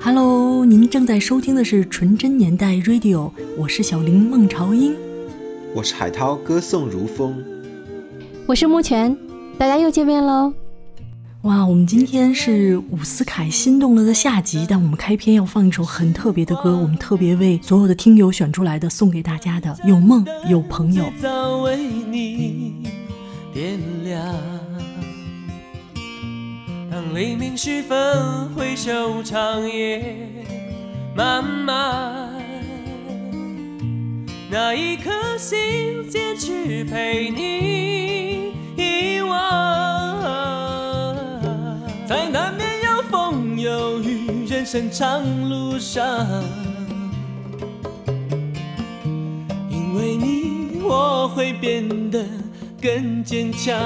Hello，您正在收听的是纯真年代 Radio，我是小林孟朝英，我是海涛，歌颂如风，我是木泉，大家又见面喽。哇，我们今天是伍思凯《心动了》的下集，但我们开篇要放一首很特别的歌，我们特别为所有的听友选出来的，送给大家的《有梦有朋友》。早为你黎明时分，回首长夜漫漫，那一颗心坚持陪你遗忘。在难免有风有雨，人生长路上，因为你我会变得更坚强。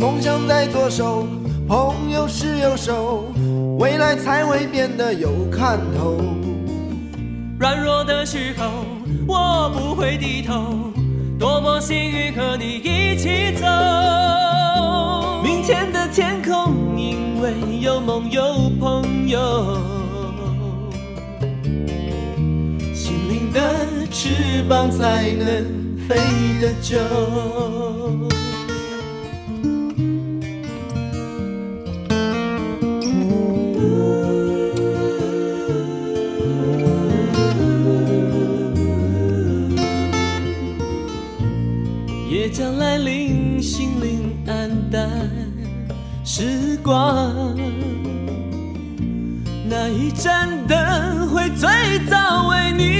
梦想在左手，朋友是右手，未来才会变得有看头。软弱的时候，我不会低头，多么幸运和你一起走。明天的天空，因为有梦有朋友，心灵的翅膀才能飞得久。光，那一盏灯会最早为你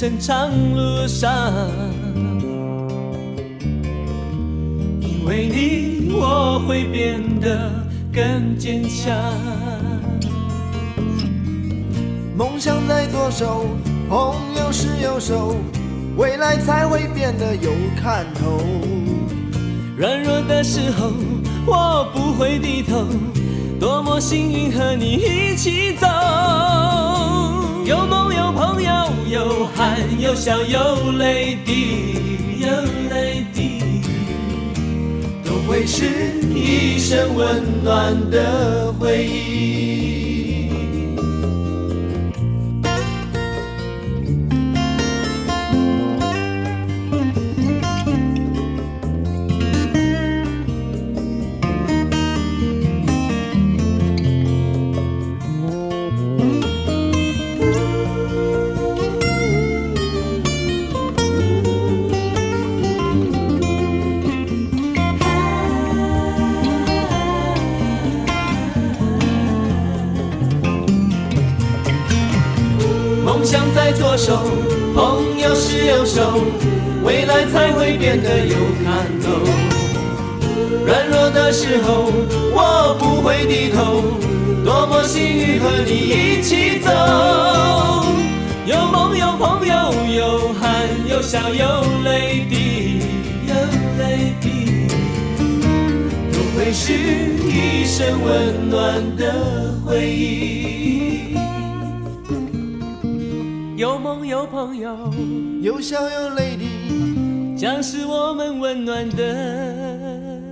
成长路上，因为你我会变得更坚强。梦想在左手，朋友是右手，未来才会变得有看头。软弱的时候，我不会低头，多么幸运和你一起走。有梦有朋友，有汗有笑有泪滴，有泪滴，都会是一生温暖的回忆。梦想在左手，朋友是右手，未来才会变得有看头。软弱的时候，我不会低头，多么幸运和你一起走。有梦有朋友，有汗有笑有泪滴，有泪滴，都会是一生温暖的回忆。有梦有朋友，有笑有泪滴，将是我们温暖的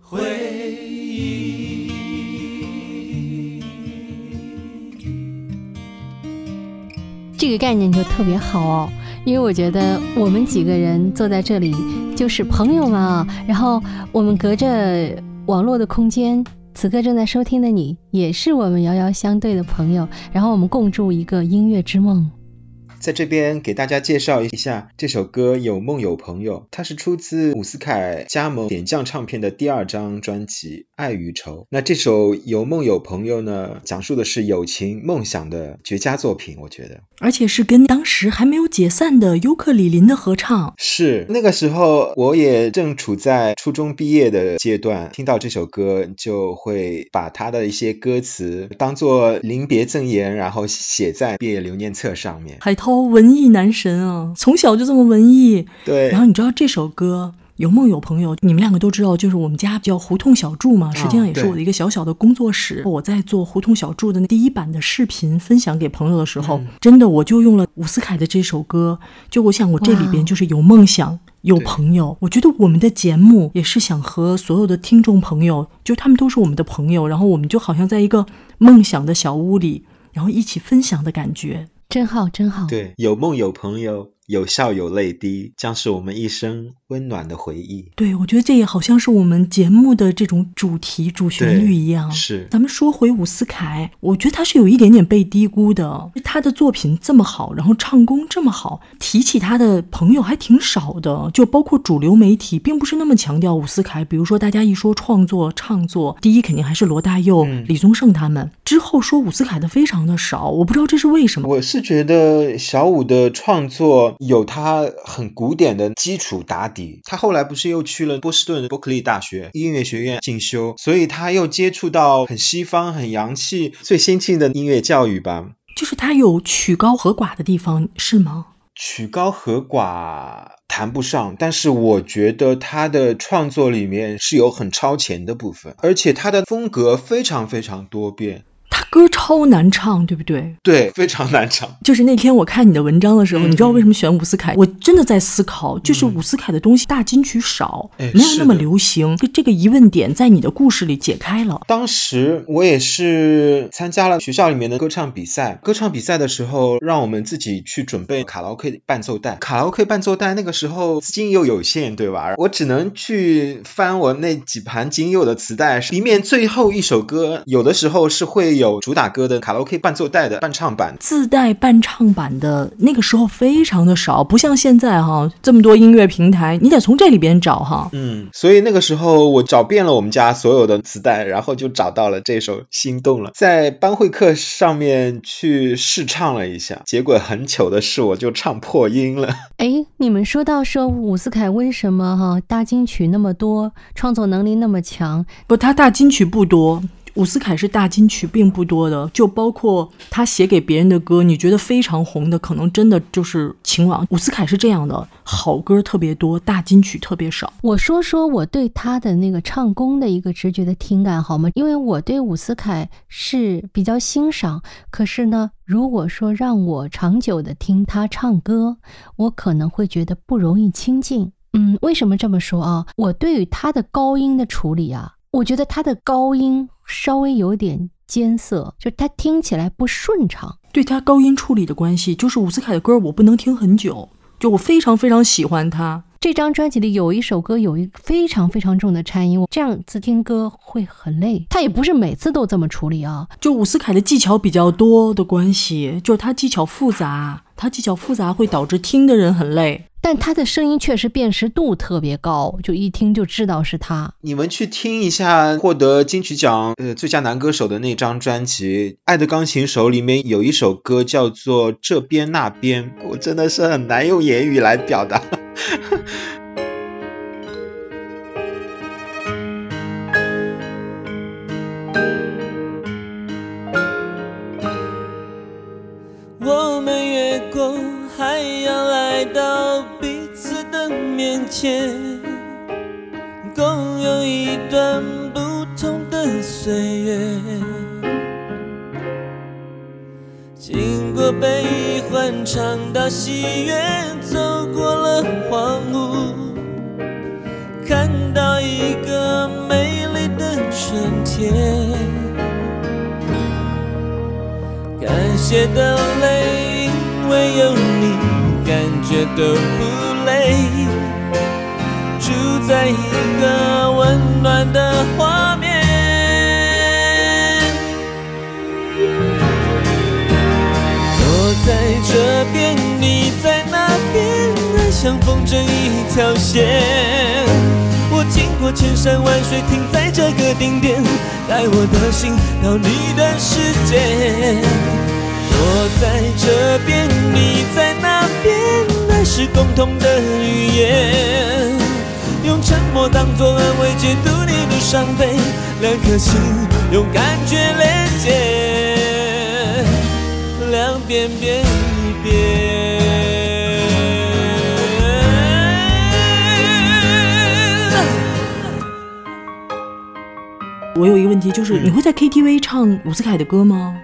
回忆。这个概念就特别好哦，因为我觉得我们几个人坐在这里就是朋友嘛，然后我们隔着网络的空间。此刻正在收听的你，也是我们遥遥相对的朋友，然后我们共筑一个音乐之梦。在这边给大家介绍一下这首歌《有梦有朋友》，它是出自伍思凯加盟点将唱片的第二张专辑《爱与愁》。那这首《有梦有朋友》呢，讲述的是友情、梦想的绝佳作品，我觉得。而且是跟当时还没有解散的尤克里林的合唱。是那个时候，我也正处在初中毕业的阶段，听到这首歌就会把它的一些歌词当做临别赠言，然后写在毕业留念册上面。海涛文艺男神啊，从小就这么文艺。对，然后你知道这首歌。有梦有朋友，你们两个都知道，就是我们家叫胡同小筑嘛，实际上也是我的一个小小的工作室。我在做胡同小筑的第一版的视频分享给朋友的时候，真的我就用了伍思凯的这首歌。就我想，我这里边就是有梦想，有朋友。我觉得我们的节目也是想和所有的听众朋友，就他们都是我们的朋友，然后我们就好像在一个梦想的小屋里，然后一起分享的感觉，真好，真好。对，有梦有朋友。有笑有泪滴，将是我们一生温暖的回忆。对，我觉得这也好像是我们节目的这种主题、主旋律一样。是，咱们说回伍思凯，我觉得他是有一点点被低估的。他的作品这么好，然后唱功这么好，提起他的朋友还挺少的。就包括主流媒体，并不是那么强调伍思凯。比如说，大家一说创作、唱作，第一肯定还是罗大佑、李宗盛他们。之后说伍思凯的非常的少，我不知道这是为什么。我是觉得小伍的创作。有他很古典的基础打底，他后来不是又去了波士顿伯克利大学音乐学院进修，所以他又接触到很西方、很洋气、最先进的音乐教育吧。就是他有曲高和寡的地方，是吗？曲高和寡谈不上，但是我觉得他的创作里面是有很超前的部分，而且他的风格非常非常多变。歌超难唱，对不对？对，非常难唱。就是那天我看你的文章的时候，你知道为什么选伍思凯？我真的在思考，就是伍思凯的东西大金曲少，没有那么流行。这个疑问点在你的故事里解开了。当时我也是参加了学校里面的歌唱比赛，歌唱比赛的时候让我们自己去准备卡拉 OK 伴奏带。卡拉 OK 伴奏带那个时候资金又有限，对吧？我只能去翻我那几盘仅有的磁带，里面最后一首歌有的时候是会有。主打歌的卡拉 OK 伴奏带的伴唱版，自带伴唱版的那个时候非常的少，不像现在哈这么多音乐平台，你得从这里边找哈。嗯，所以那个时候我找遍了我们家所有的磁带，然后就找到了这首《心动了》，在班会课上面去试唱了一下，结果很糗的是我就唱破音了。哎，你们说到说伍思凯为什么哈大金曲那么多，创作能力那么强？不，他大金曲不多。伍思凯是大金曲并不多的，就包括他写给别人的歌，你觉得非常红的，可能真的就是《情网》。伍思凯是这样的，好歌特别多，大金曲特别少。我说说我对他的那个唱功的一个直觉的听感好吗？因为我对伍思凯是比较欣赏，可是呢，如果说让我长久的听他唱歌，我可能会觉得不容易亲近。嗯，为什么这么说啊？我对于他的高音的处理啊。我觉得他的高音稍微有点艰涩，就他听起来不顺畅。对他高音处理的关系，就是伍思凯的歌我不能听很久，就我非常非常喜欢他。这张专辑里有一首歌有一非常非常重的颤音，我这样子听歌会很累。他也不是每次都这么处理啊，就伍思凯的技巧比较多的关系，就是他技巧复杂，他技巧复杂会导致听的人很累。但他的声音确实辨识度特别高，就一听就知道是他。你们去听一下获得金曲奖呃最佳男歌手的那张专辑《爱的钢琴手》里面有一首歌叫做《这边那边》，我真的是很难用言语来表达。要来到彼此的。面前，共有一段不同的岁月，经过悲欢，尝到喜悦，走过了荒芜，看到一个美丽的春天。感谢的泪，因为有你，感觉都不累。住在一个温暖的画面，我在这边。你在那边，爱像风筝一条线。我经过千山万水，停在这个顶点，带我的心到你的世界。我在这边，你在那边，爱是共同的语言。用沉默当作安慰，解读你的伤悲，两颗心用感觉连接，两边变一边。我有一个问题，就是你会在 KTV 唱伍思凯的歌吗？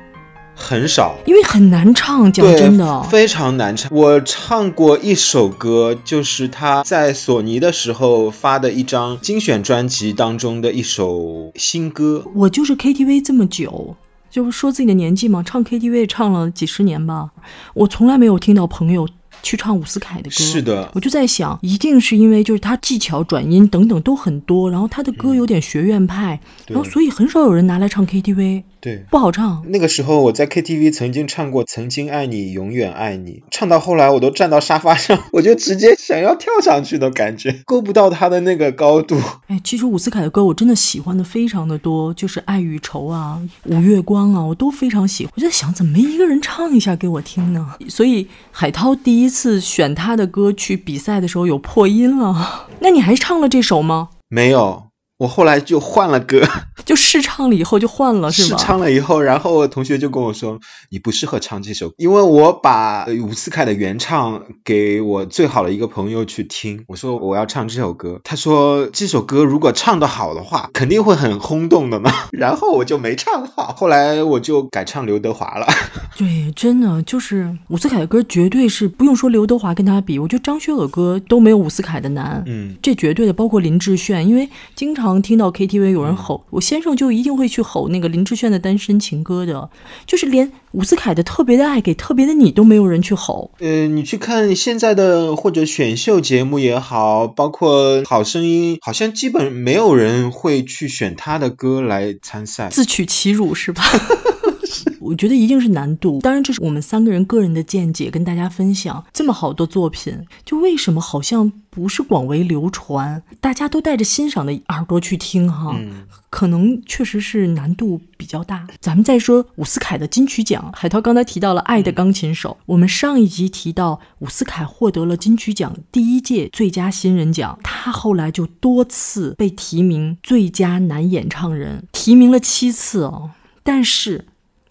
很少，因为很难唱，讲，真的。非常难唱。我唱过一首歌，就是他在索尼的时候发的一张精选专辑当中的一首新歌。我就是 KTV 这么久，就是说自己的年纪嘛，唱 KTV 唱了几十年吧，我从来没有听到朋友去唱伍思凯的歌。是的我就在想，一定是因为就是他技巧、转音等等都很多，然后他的歌有点学院派，然后所以很少有人拿来唱 KTV，对。不好唱。那个时候我在 KTV 曾经唱过《曾经爱你，永远爱你》，唱到后来我都站到沙发上，我就直接想要跳上去的感觉，够不到他的那个高度。哎，其实伍思凯的歌我真的喜欢的非常的多，就是《爱与愁》啊，《五月光》啊，我都非常喜欢。我就在想，怎么没一个人唱一下给我听呢？所以海涛第一次选他的歌去比赛的时候有破音了。那你还唱了这首吗？没有，我后来就换了歌，就试唱了以后就换了是吗试？唱了以后，然后同学就跟我说你不适合唱这首，因为我把呃伍思凯的原唱给我最好的一个朋友去听，我说我要唱这首歌，他说这首歌如果唱得好的话，肯定会很轰动的嘛，然后我就没唱好，后来我就改唱刘德华了。对，真的就是伍思凯的歌，绝对是不用说刘德华跟他比，我觉得张学友的歌都没有伍思凯的难。嗯，这绝对的，包括林志炫，因为经常听到 KTV 有人吼，我先生就一定会去吼那个林志炫的《单身情歌》的，就是连伍思凯的《特别的爱给特别的你》都没有人去吼。呃，你去看现在的或者选秀节目也好，包括《好声音》，好像基本没有人会去选他的歌来参赛。自取其辱是吧？我觉得一定是难度。当然，这是我们三个人个人的见解，跟大家分享。这么好的作品，就为什么好像不是广为流传？大家都带着欣赏的耳朵去听哈，嗯可能确实是难度比较大。咱们再说伍思凯的金曲奖，海涛刚才提到了《爱的钢琴手》，我们上一集提到伍思凯获得了金曲奖第一届最佳新人奖，他后来就多次被提名最佳男演唱人，提名了七次哦。但是，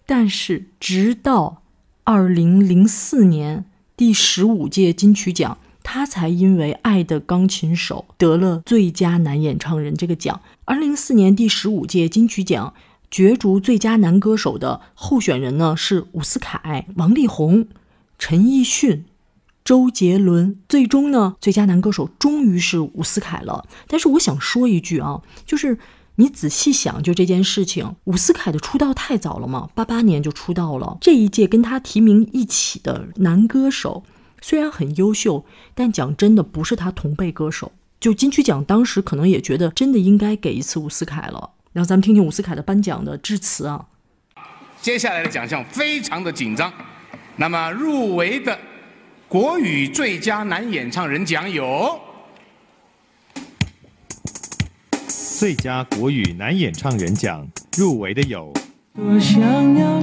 但是直到二零零四年第十五届金曲奖，他才因为《爱的钢琴手》得了最佳男演唱人这个奖。二零零四年第十五届金曲奖角逐最佳男歌手的候选人呢是伍思凯、王力宏、陈奕迅。周杰伦最终呢，最佳男歌手终于是伍思凯了。但是我想说一句啊，就是你仔细想，就这件事情，伍思凯的出道太早了嘛，八八年就出道了。这一届跟他提名一起的男歌手虽然很优秀，但讲真的不是他同辈歌手。就金曲奖当时可能也觉得真的应该给一次伍思凯了。然后咱们听听伍思凯的颁奖的致辞啊。接下来的奖项非常的紧张，那么入围的国语最佳男演唱人奖有最佳国语男演唱人奖入围的有。多想要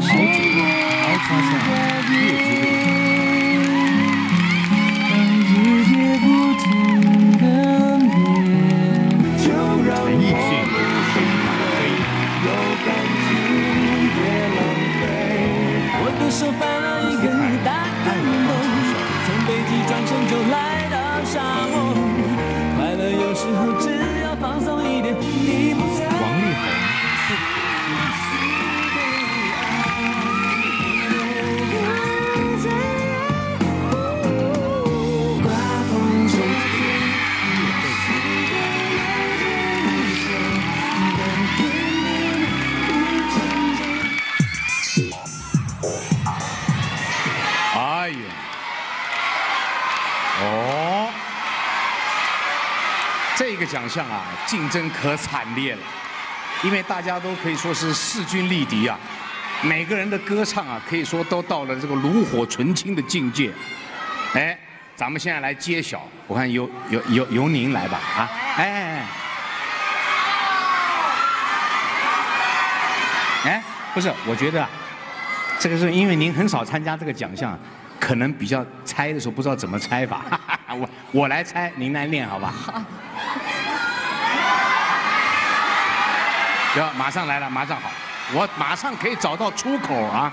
奖项啊，竞争可惨烈了，因为大家都可以说是势均力敌啊，每个人的歌唱啊，可以说都到了这个炉火纯青的境界。哎，咱们现在来揭晓，我看由由由由您来吧，啊，哎哎，不是，我觉得啊这个是因为您很少参加这个奖项，可能比较猜的时候不知道怎么猜法，我我来猜，您来练好吧？要马上来了，马上好，我马上可以找到出口啊。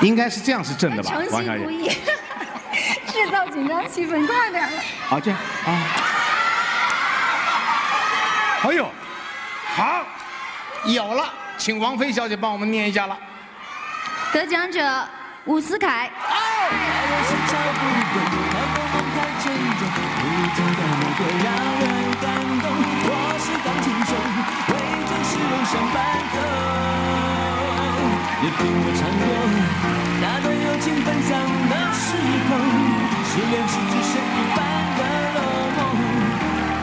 应该是这样是正的吧，王小姐。故意 制造紧张气氛，快点了。好，这样啊。哎呦，好，有了，请王菲小姐帮我们念一下了。得奖者伍思凯。也失恋时只剩一半的落寞。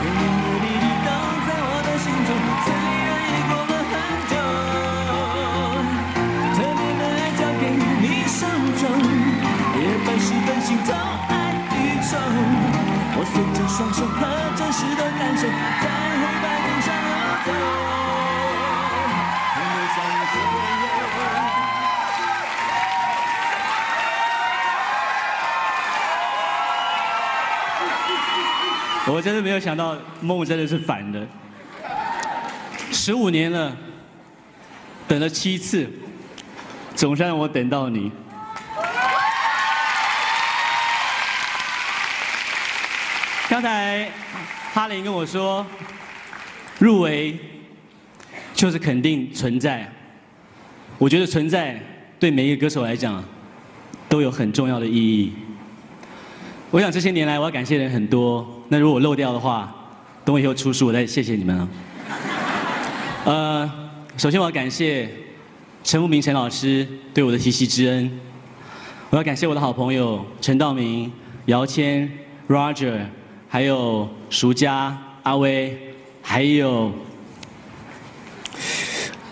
点点滴滴都在我的心中，虽然已过了很久。特别的爱交给你手中，夜半时分心痛爱与愁。我随着双手和真实的感受，在 我真的没有想到梦真的是反的，十五年了，等了七次，总算让我等到你。刚才哈林跟我说，入围就是肯定存在，我觉得存在对每一个歌手来讲都有很重要的意义。我想这些年来我要感谢人很多。那如果漏掉的话，等我以后出书，我再谢谢你们啊。呃，首先我要感谢陈富明陈老师对我的提携之恩，我要感谢我的好朋友陈道明、姚谦、Roger，还有熟家、阿威，还有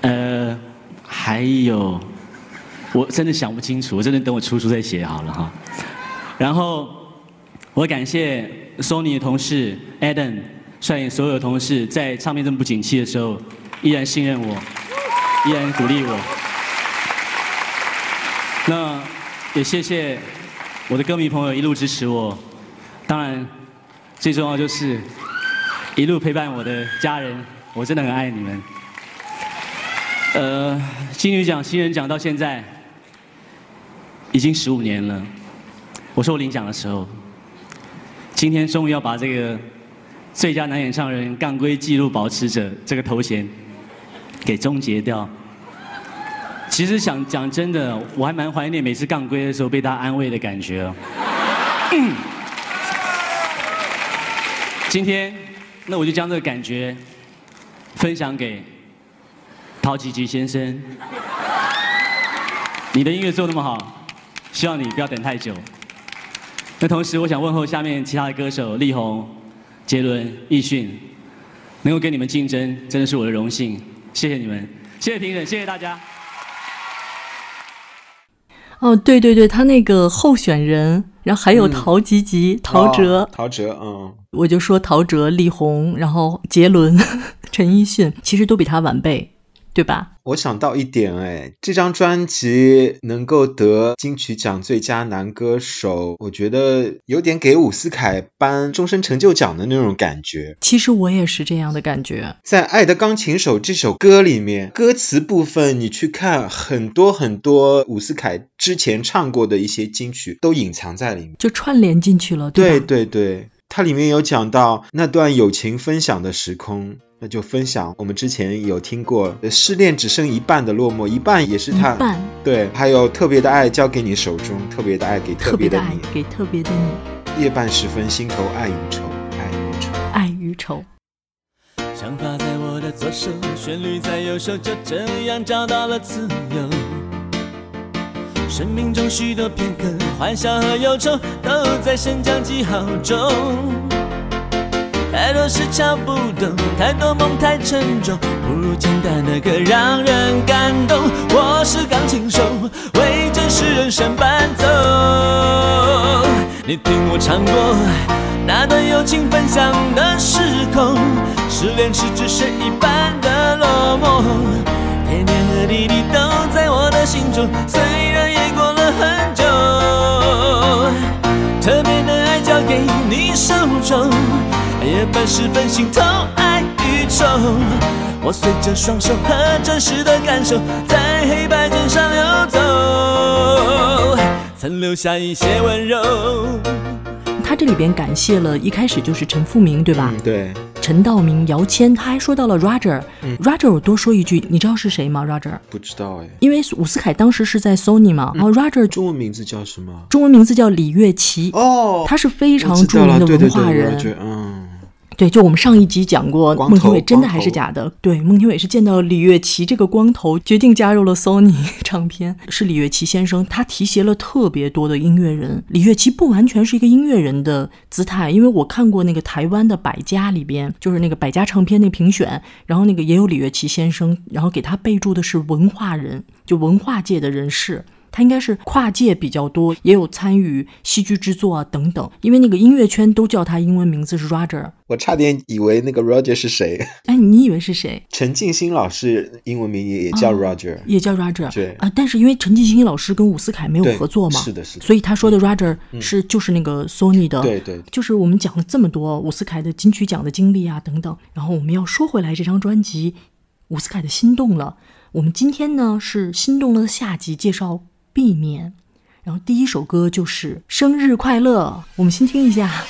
呃，还有，我真的想不清楚，我真的等我出书再写好了哈。然后我感谢。Sony 的同事 Adam 率领所有的同事，在唱片这么不景气的时候，依然信任我，依然鼓励我。那也谢谢我的歌迷朋友一路支持我，当然最重要就是一路陪伴我的家人，我真的很爱你们。呃，金曲奖新人奖到现在已经十五年了，我说我领奖的时候。今天终于要把这个最佳男演唱人杠规纪录保持者这个头衔给终结掉。其实想讲真的，我还蛮怀念每次杠规的时候被他安慰的感觉。哦今天，那我就将这个感觉分享给陶吉吉先生。你的音乐做那么好，希望你不要等太久。那同时，我想问候下面其他的歌手力宏、杰伦、易迅，能够跟你们竞争，真的是我的荣幸。谢谢你们，谢谢评审，谢谢大家。哦，对对对，他那个候选人，然后还有陶吉吉、陶喆、陶喆，嗯，我就说陶喆、力宏，然后杰伦、陈奕迅，其实都比他晚辈。对吧？我想到一点，哎，这张专辑能够得金曲奖最佳男歌手，我觉得有点给伍思凯颁终身成就奖的那种感觉。其实我也是这样的感觉。在《爱的钢琴手》这首歌里面，歌词部分你去看，很多很多伍思凯之前唱过的一些金曲都隐藏在里面，就串联进去了，对对对。它里面有讲到那段友情分享的时空，那就分享我们之前有听过，失恋只剩一半的落寞，一半也是他，对，还有特别的爱交给你手中，特别的爱给特别的你，给特别的你，夜半时分心头爱与愁，爱与愁，爱与愁。想法在我的左手，旋律在右手，就这样找到了自由。生命中许多片刻，欢笑和忧愁都在升降记号中。太多事敲不动，太多梦太沉重，不如简单的歌让人感动。我是钢琴手，为真实人生伴奏。你听我唱过那段友情分享的时空，失恋时只剩一半的落寞，甜甜和滴滴都在我的心中，虽然也过了很久，特别的爱交给你手中，夜半时分心痛爱与愁，我随着双手和真实的感受，在黑白键上游走，曾留下一些温柔。他这里边感谢了一开始就是陈复明，对吧？嗯，对，陈道明、姚谦，他还说到了 Roger。嗯 Roger，我多说一句，你知道是谁吗？Roger，不知道哎，因为伍思凯当时是在 Sony 嘛，然后 Roger 中文名字叫什么？中文名字叫李月琪，哦，他是非常著名的文化人。对，就我们上一集讲过，孟庭苇真的还是假的？对，孟庭苇是见到李月琪这个光头，决定加入了 Sony 唱片。是李月琪先生，他提携了特别多的音乐人。李月琪不完全是一个音乐人的姿态，因为我看过那个台湾的百家里边，就是那个百家唱片那评选，然后那个也有李月琪先生，然后给他备注的是文化人，就文化界的人士。他应该是跨界比较多，也有参与戏剧制作啊等等。因为那个音乐圈都叫他英文名字是 Roger。我差点以为那个 Roger 是谁，哎，你以为是谁？陈静心老师英文名也也叫哦 Roger，也叫 Roger。对啊、但是因为陈继兴老师跟伍思凯没有合作嘛，是的是的所以他说的 Roger 嗯是、就是那个 Sony 的，对对就是我们讲了这么多伍思凯的金曲奖的经历啊等等，然后我们要说回来这张专辑，伍思凯的《心动了》，我们今天呢是《心动了》的下集介绍避免，然后第一首歌就是《生日快乐》，我们先听一下。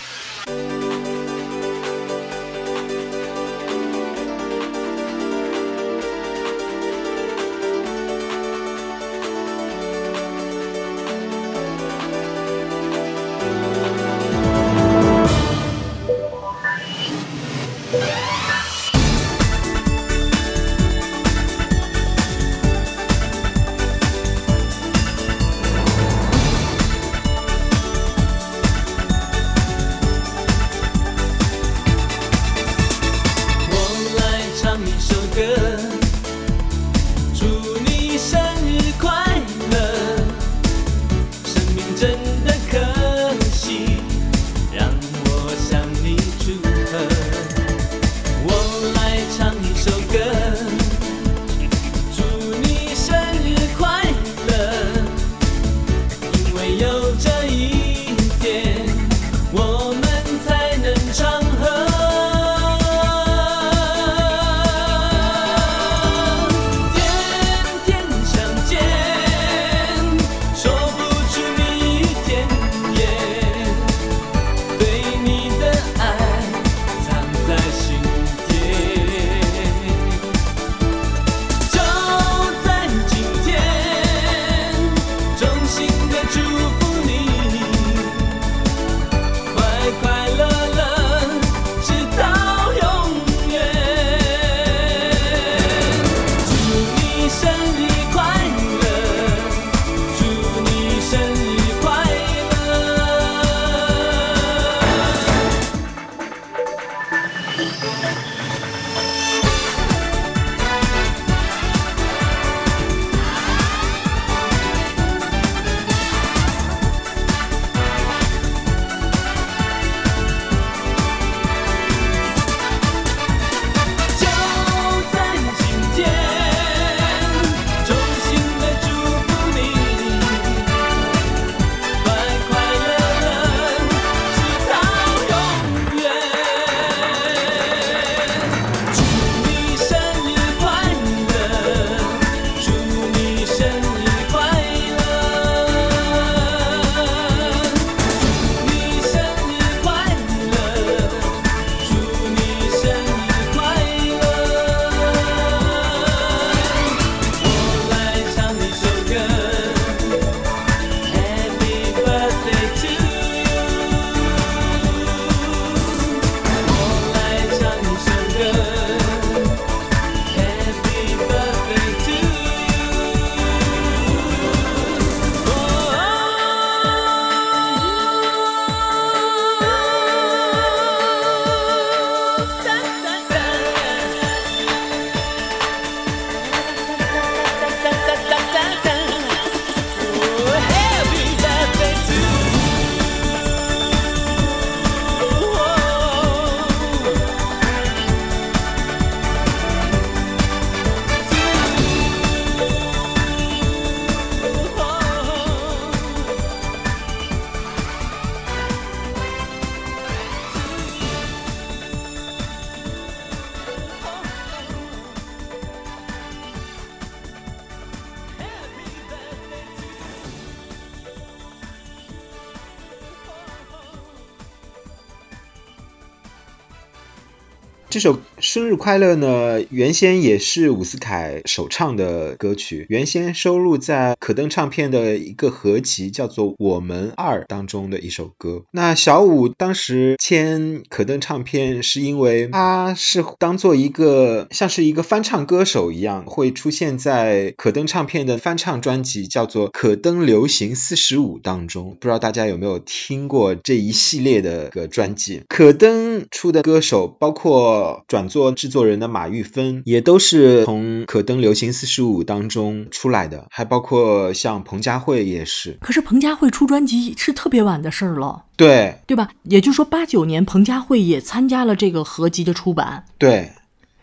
这首《生日快乐》呢，原先也是伍思凯首唱的歌曲，原先收录在可登唱片的一个合集，叫做《我们二》当中的一首歌。那小伍当时签可登唱片，是因为他是当做一个像是一个翻唱歌手一样，会出现在可登唱片的翻唱专辑，叫做《可登流行四十五》当中。不知道大家有没有听过这一系列的个专辑？可登出的歌手包括。转做制作人的马玉芬也都是从可登流行四十五当中出来的，还包括像彭佳慧也是。可是彭佳慧出专辑是特别晚的事儿了，对对吧？也就是说八九年彭佳慧也参加了这个合集的出版，对。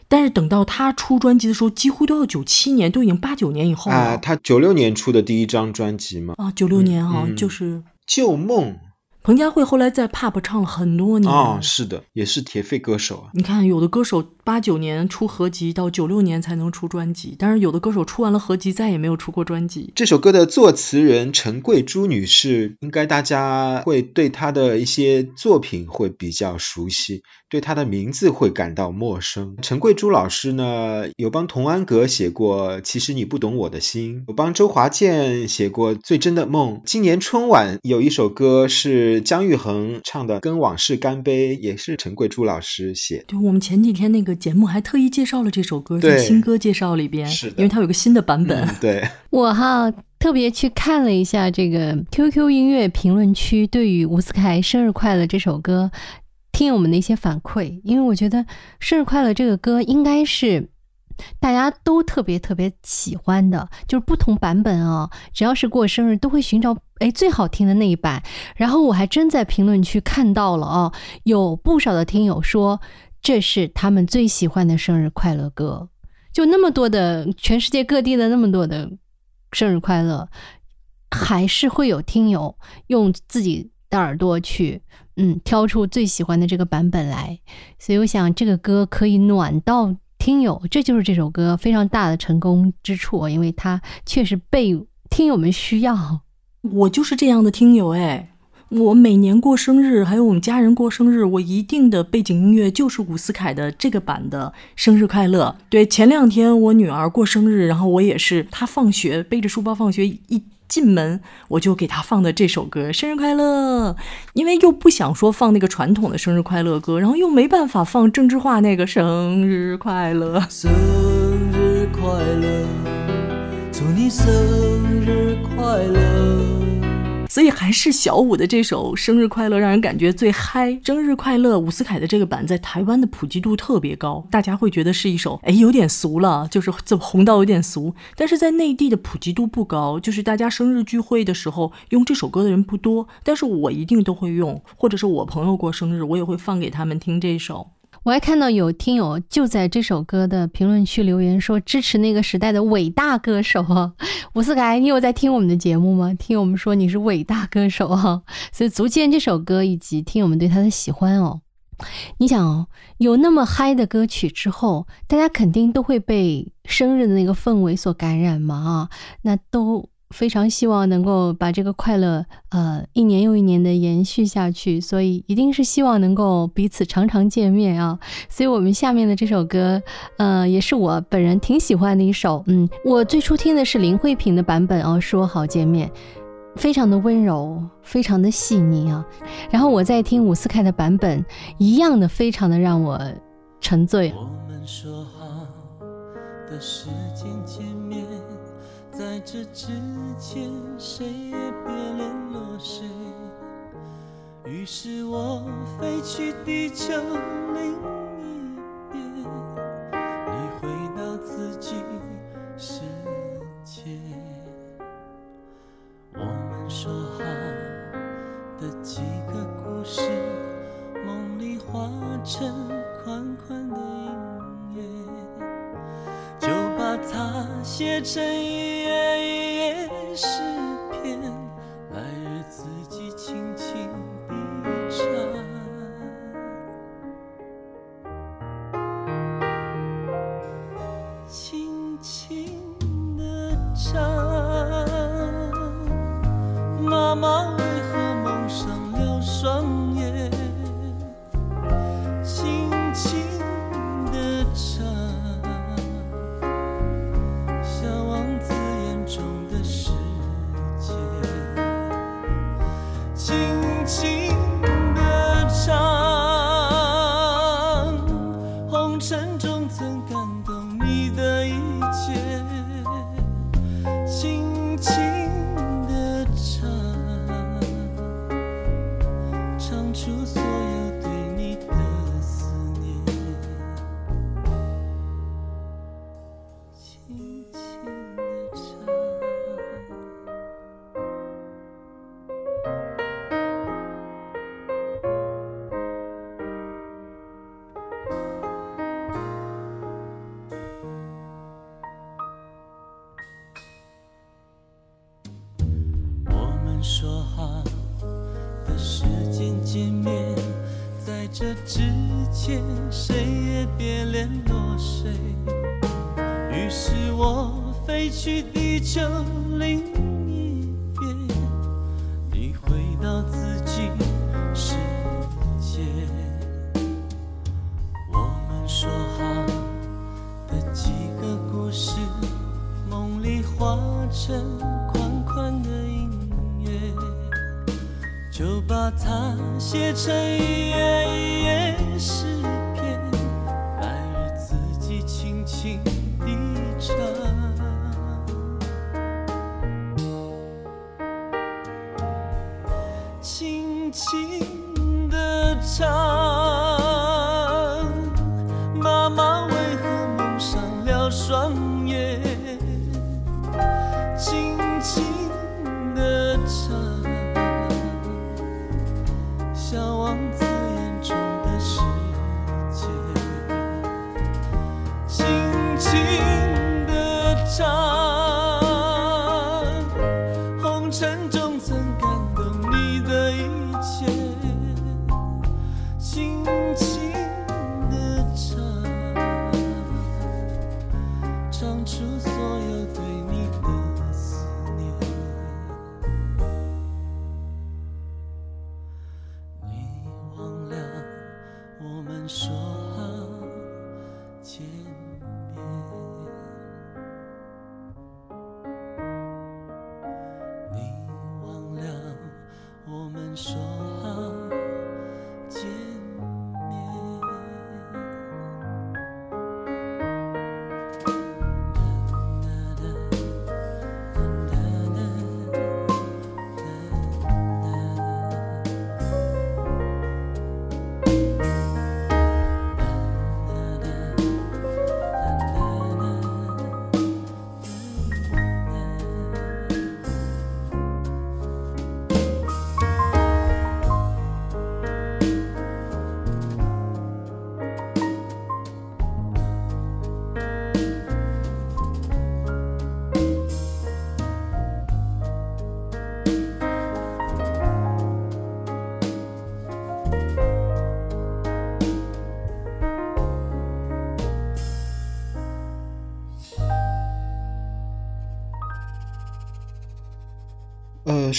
但是等到他出专辑的时候，几乎都要九七年，都已经八九年以后了。啊，他九六年出的第一张专辑嘛。啊，九六年啊，就是《旧梦》。彭佳慧后来在 pub 唱了很多年啊，是的，也是铁肺歌手啊。你看，有的歌手八九年出合集，到九六年才能出专辑，但是有的歌手出完了合集，再也没有出过专辑。这首歌的作词人陈桂珠女士，应该大家会对她的一些作品会比较熟悉，对他的名字会感到陌生。陈贵珠老师呢，有帮童安格写过《其实你不懂我的心》，有帮周华健写过《最真的梦》。今年春晚有一首歌是。姜育恒唱的《跟往事干杯》也是陈贵珠老师写。对，我们前几天那个节目还特意介绍了这首歌，在新歌介绍里边，是因为它有个新的版本。对，我哈特别去看了一下这个 QQ 音乐评论区对于吴思凯《生日快乐》这首歌听友们的一些反馈，因为我觉得《生日快乐》这个歌应该是。大家都特别特别喜欢的，就是不同版本啊。只要是过生日，都会寻找哎最好听的那一版。然后我还真在评论区看到了啊，有不少的听友说这是他们最喜欢的生日快乐歌。就那么多的全世界各地的那么多的生日快乐，还是会有听友用自己的耳朵去嗯挑出最喜欢的这个版本来。所以我想这个歌可以暖到。听友，这就是这首歌非常大的成功之处，因为它确实被听友们需要。我就是这样的听友哎，我每年过生日，还有我们家人过生日，我一定的背景音乐就是伍思凯的这个版的生日快乐。对，前两天我女儿过生日，然后我也是，她放学背着书包放学一。进门我就给他放的这首歌《生日快乐》，因为又不想说放那个传统的生日快乐歌，然后又没办法放郑智化那个生日快乐。生日快乐，祝你生日快乐。所以还是小五的这首《生日快乐》让人感觉最嗨。生日快乐，伍思凯的这个版在台湾的普及度特别高，大家会觉得是一首哎有点俗了，就是这红到有点俗。但是在内地的普及度不高，就是大家生日聚会的时候用这首歌的人不多。但是我一定都会用，或者是我朋友过生日，我也会放给他们听这首。我还看到有听友就在这首歌的评论区留言说支持那个时代的伟大歌手啊，伍思凯，你有在听我们的节目吗？听我们说你是伟大歌手啊，所以足见这首歌以及听友们对他的喜欢哦。你想哦，有那么嗨的歌曲之后，大家肯定都会被生日的那个氛围所感染嘛啊，那都。非常希望能够把这个快乐，呃，一年又一年的延续下去，所以一定是希望能够彼此常常见面啊。所以我们下面的这首歌，呃，也是我本人挺喜欢的一首。嗯，我最初听的是林慧萍的版本哦，说好见面，非常的温柔，非常的细腻啊。然后我在听伍思凯的版本，一样的非常的让我沉醉。我们说好的时间见面。在这之，谁也别联络谁。于是我飞去地球另一边，你回到自己世界。我们说好的几个故事，梦里化成宽宽的影页，就把它写成一。页一页诗轻轻的唱妈妈为何蒙上了双飞去地球另一边，你回到自己世界。我们说好的几个故事，梦里化成宽宽的音乐，就把它写成一页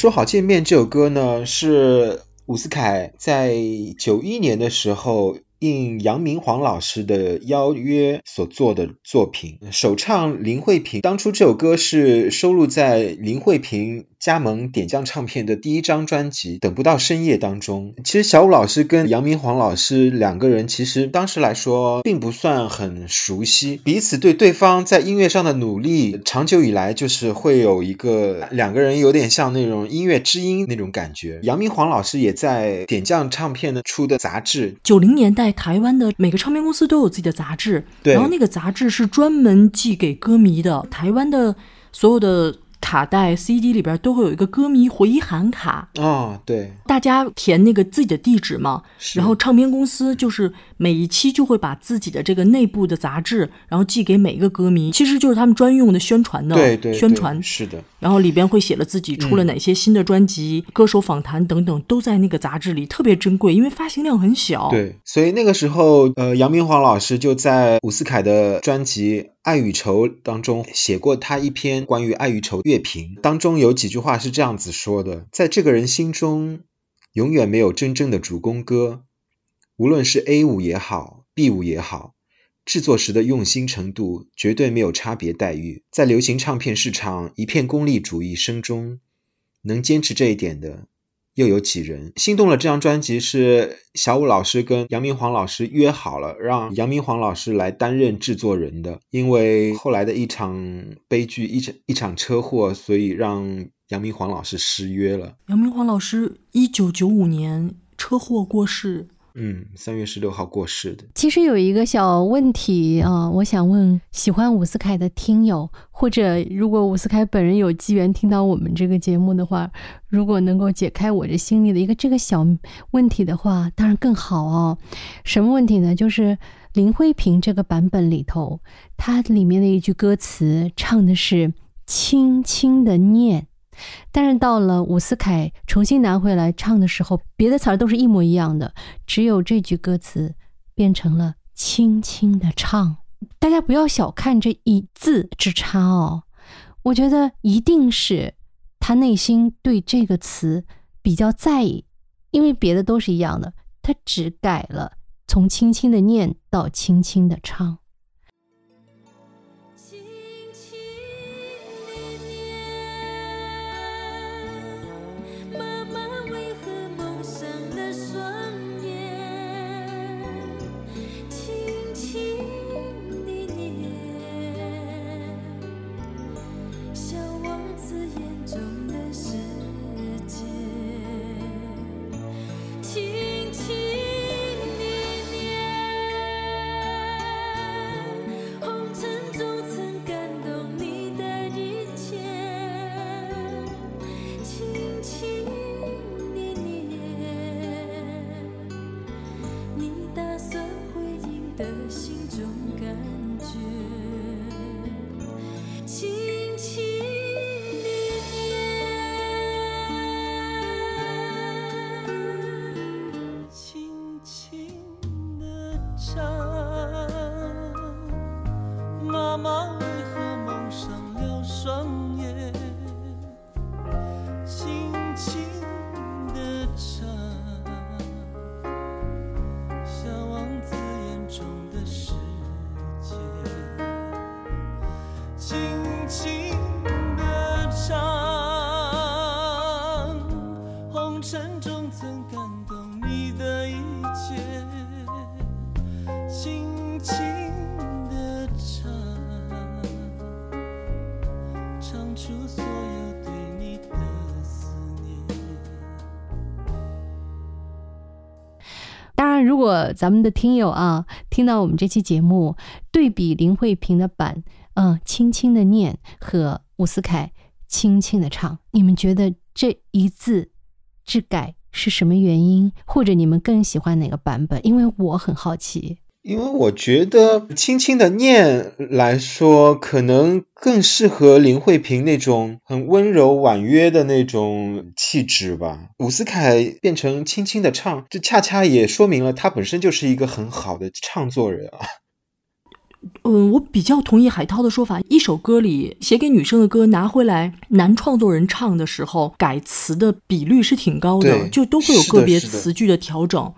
说好见面这首歌呢，是伍思凯在九一年的时候应杨明煌老师的邀约所做的作品，首唱林慧萍。当初这首歌是收录在林慧萍加盟点将唱片的第一张专辑《等不到深夜》当中。其实小武老师跟杨明煌老师两个人，其实当时来说并不算很熟悉，彼此对对方在音乐上的努力，长久以来就是会有一个两个人有点像那种音乐知音那种感觉。杨明煌老师也在点将唱片的出的杂志，九零年代台湾的每个唱片公司都有自己的杂志，然后那个杂志是专门寄给歌迷的。台湾的所有的卡带、CD 里边都会有一个歌迷回函卡，哦，对，大家填那个自己的地址嘛，然后唱片公司就是每一期就会把自己的这个内部的杂志，然后寄给每一个歌迷，其实就是他们专用的宣传的对对对宣传，是的，然后里边会写了自己出了哪些新的专辑、歌手访谈等等，都在那个杂志里，特别珍贵，因为发行量很小。，对，所以那个时候，呃，杨明煌老师就在伍思凯的专辑《爱与愁》当中写过他一篇关于爱与愁乐评，当中有几句话是这样子说的：在这个人心中，永远没有真正的主攻歌，无论是 A 五也好，B 五也好。制作时的用心程度绝对没有差别待遇，在流行唱片市场一片功利主义声中，能坚持这一点的又有几人？心动了这张专辑是小武老师跟杨明煌老师约好了，让杨明煌老师来担任制作人的。因为后来的一场悲剧，一场一场车祸，所以让杨明煌老师失约了。杨明煌老师一九九五年车祸过世。嗯，三月十六号过世的。其实有一个小问题啊、我想问喜欢伍思凯的听友，或者如果伍思凯本人有机缘听到我们这个节目的话，如果能够解开我这心里的一个这个小问题的话，当然更好哦。什么问题呢？就是林慧萍这个版本里头，它里面的一句歌词唱的是“轻轻的念”，但是到了伍思凯重新拿回来唱的时候，别的词儿都是一模一样的，只有这句歌词变成了轻轻的唱。大家不要小看这一字之差哦，我觉得一定是他内心对这个词比较在意，因为别的都是一样的，他只改了从轻轻的念到轻轻的唱。咱们的听友啊，听到我们这期节目，对比林慧萍的版，嗯，轻轻的念和伍思凯轻轻的唱，你们觉得这一字之改是什么原因？或者你们更喜欢哪个版本？因为我很好奇。因为我觉得轻轻的念来说，可能更适合林慧萍那种很温柔婉约的那种气质吧。伍思凯变成轻轻的唱，这恰恰也说明了他本身就是一个很好的唱作人啊。嗯，我比较同意海涛的说法，一首歌里写给女生的歌拿回来男创作人唱的时候，改词的比率是挺高的，就都会有个别词句的调整。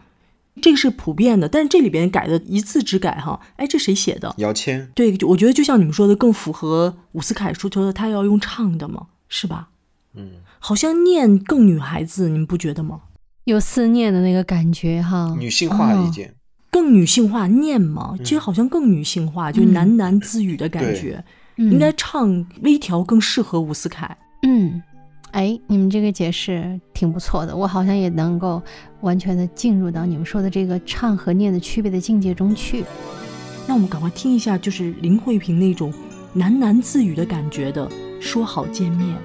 这个是普遍的，但是这里边改的一字之改哈，哎，这谁写的？姚谦。对，我觉得就像你们说的，更符合伍思凯说的，他要用唱的嘛，是吧？嗯，好像念更女孩子，你们不觉得吗？有思念的那个感觉哈，女性化一点，更女性化念嘛，其实好像更女性化，就喃喃自语的感觉，应该唱微调更适合伍思凯。嗯。哎，你们这个解释挺不错的，我好像也能够完全的进入到你们说的这个唱和念的区别的境界中去。那我们赶快听一下，就是林慧萍那种喃喃自语的感觉的，说好见面。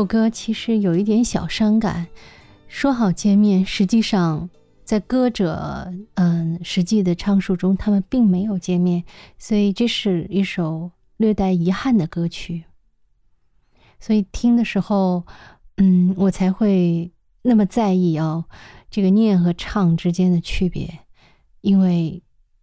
这首歌其实有一点小伤感，说好见面，实际上在歌者嗯实际的唱述中，他们并没有见面，所以这是一首略带遗憾的歌曲。所以听的时候，嗯，我才会那么在意哦，这个念和唱之间的区别，因为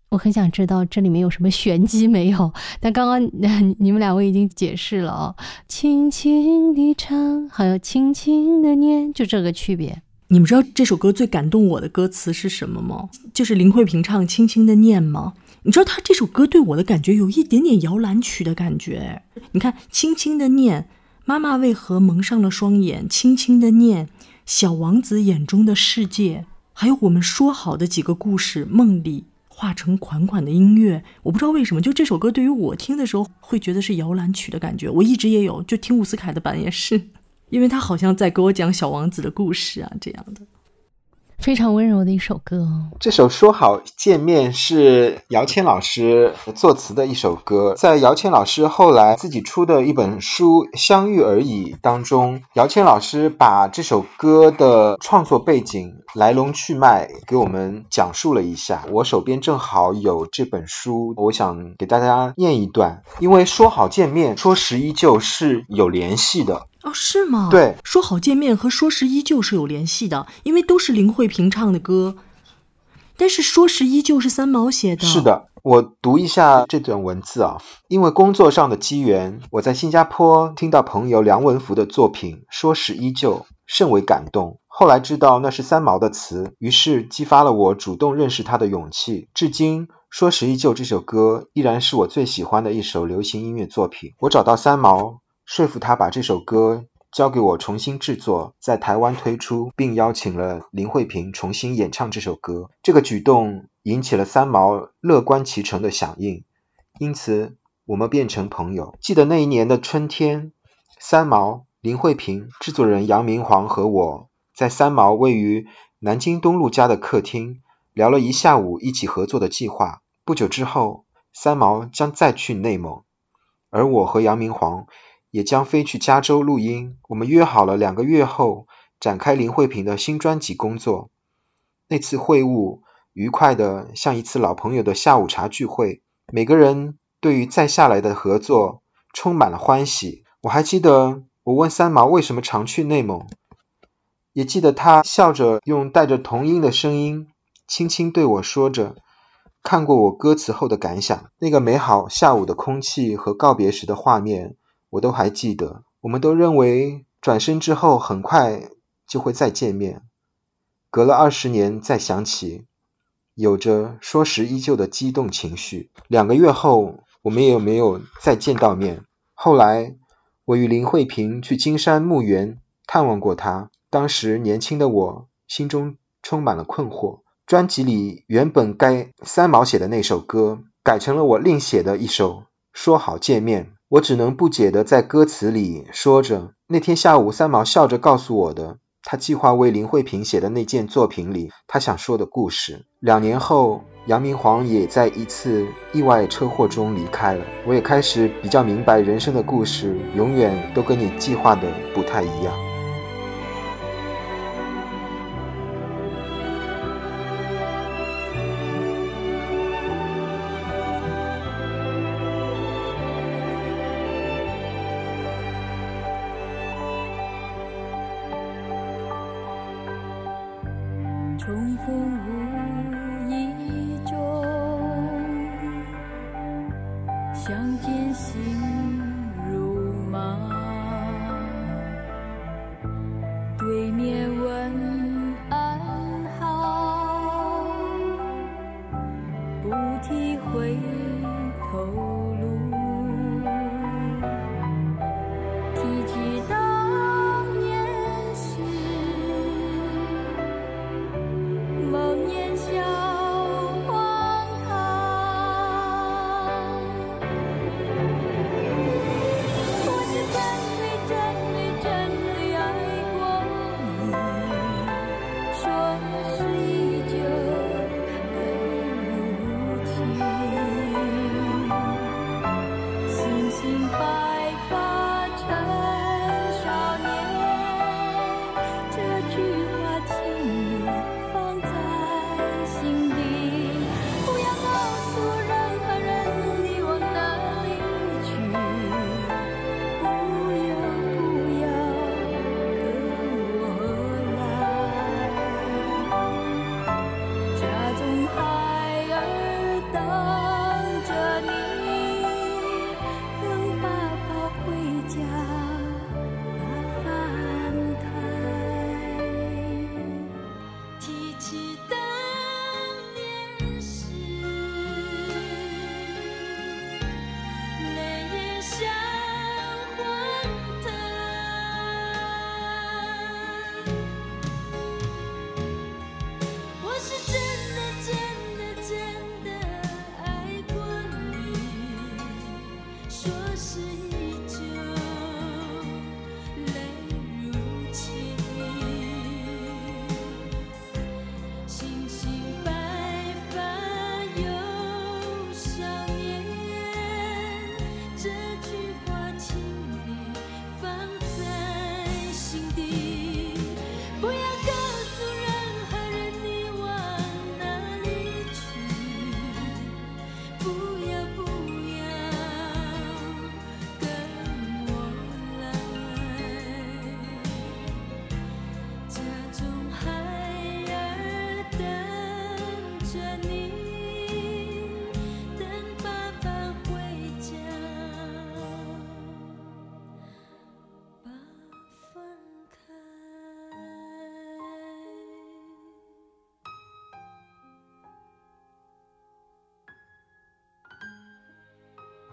我很想知道这里面有什么玄机没有。但刚刚你们两位已经解释了哦，轻轻地唱，还有轻轻的念，就这个区别。你们知道这首歌最感动我的歌词是什么吗？就是林慧萍唱《轻轻的念》吗？你知道她这首歌对我的感觉有一点点摇篮曲的感觉。你看，轻轻的念，妈妈为何蒙上了双眼？轻轻的念，小王子眼中的世界，还有我们说好的几个故事，梦里化成款款的音乐。我不知道为什么，就这首歌对于我听的时候会觉得是摇篮曲的感觉。我一直也有，就听伍思凯的版也是。因为他好像在给我讲小王子的故事啊，这样的。非常温柔的一首歌。这首《说好见面》是姚谦老师作词的一首歌，在姚谦老师后来自己出的一本书《相遇而已》当中，姚谦老师把这首歌的创作背景、来龙去脉给我们讲述了一下。我手边正好有这本书，我想给大家念一段，因为《说好见面》《说时依旧》是有联系的。哦，是吗？对，说好见面和说时依旧是有联系的，因为都是林慧萍唱的歌。但是说时依旧是三毛写的。是的，我读一下这段文字啊。因为工作上的机缘，我在新加坡听到朋友梁文福的作品《说时依旧》，甚为感动。后来知道那是三毛的词，于是激发了我主动认识他的勇气。至今，《说时依旧》这首歌依然是我最喜欢的一首流行音乐作品。我找到三毛。说服他把这首歌交给我重新制作，在台湾推出，并邀请了林慧萍重新演唱这首歌。这个举动引起了三毛乐观其成的响应，因此我们变成朋友。记得那一年的春天，三毛、林慧萍、制作人杨明煌和我在三毛位于南京东路家的客厅聊了一下午一起合作的计划。不久之后，三毛将再去内蒙，而我和杨明煌。也将飞去加州录音。我们约好了两个月后展开林慧萍的新专辑工作。那次会晤愉快的像一次老朋友的下午茶聚会，每个人对于再下来的合作充满了欢喜。我还记得我问三毛为什么常去内蒙，也记得他笑着用带着童音的声音轻轻对我说着。看过我歌词后的感想，那个美好下午的空气和告别时的画面，我都还记得。我们都认为转身之后很快就会再见面，隔了二十年再想起，有着说时依旧的激动情绪。两个月后，我们也没有再见到面。后来，我与林慧萍去金山墓园探望过她，当时年轻的我心中充满了困惑。专辑里原本该三毛写的那首歌，改成了我另写的一首《说好见面》。我只能不解的在歌词里说着，那天下午三毛笑着告诉我的，他计划为林慧萍写的那件作品里他想说的故事。两年后，杨明煌也在一次意外车祸中离开了。我也开始比较明白，人生的故事永远都跟你计划的不太一样。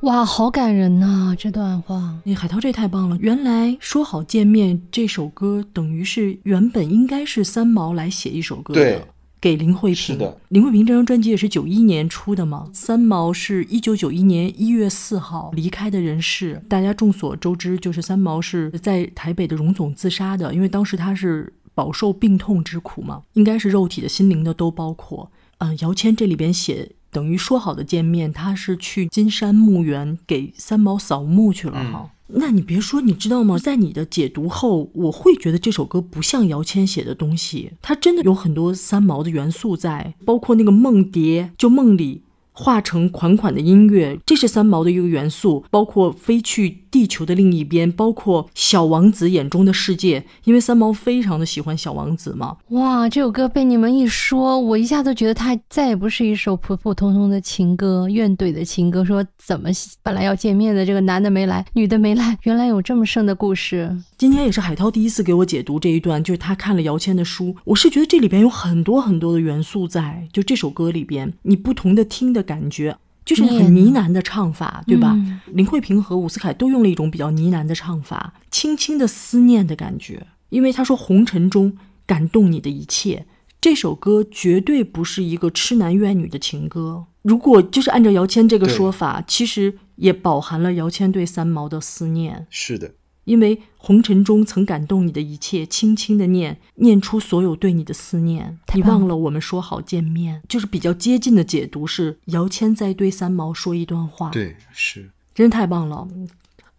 哇，好感人呐！这段话，那海涛这太棒了。原来说好见面这首歌，等于是原本应该是三毛来写一首歌的，给林慧萍。是的，林慧萍这张专辑也是九一年出的嘛。三毛是一九九一年一月四号离开的人世。大家众所周知，就是三毛是在台北的荣总自杀的，因为当时他是饱受病痛之苦嘛，应该是肉体的、心灵的都包括。嗯，姚谦这里边写。等于说好的见面，他是去金山墓园给三毛扫墓去了哈。那你别说，你知道吗？在你的解读后，我会觉得这首歌不像姚谦写的东西，它真的有很多三毛的元素在，包括那个梦蝶，就梦里。化成款款的音乐，这是三毛的一个元素，包括飞去地球的另一边，包括小王子眼中的世界，因为三毛非常的喜欢小王子嘛。哇，这首歌被你们一说，我一下子觉得它再也不是一首普普通通的情歌，怨怼的情歌。说怎么本来要见面的这个男的没来，女的没来，原来有这么深的故事。今天也是海涛第一次给我解读这一段，就是他看了姚谦的书，我是觉得这里边有很多很多的元素在，就这首歌里边，你不同的听的感觉，就是很呢喃的唱法，对吧？林慧萍和伍思凯都用了一种比较呢喃的唱法，轻轻的思念的感觉。因为他说红尘中感动你的一切，这首歌绝对不是一个痴男怨女的情歌。如果就是按照姚谦这个说法，其实也饱含了姚谦对三毛的思念。是的。因为红尘中曾感动你的一切，轻轻的念，念出所有对你的思念。你忘了我们说好见面，就是比较接近的解读是姚谦在对三毛说一段话。对，是，真太棒了，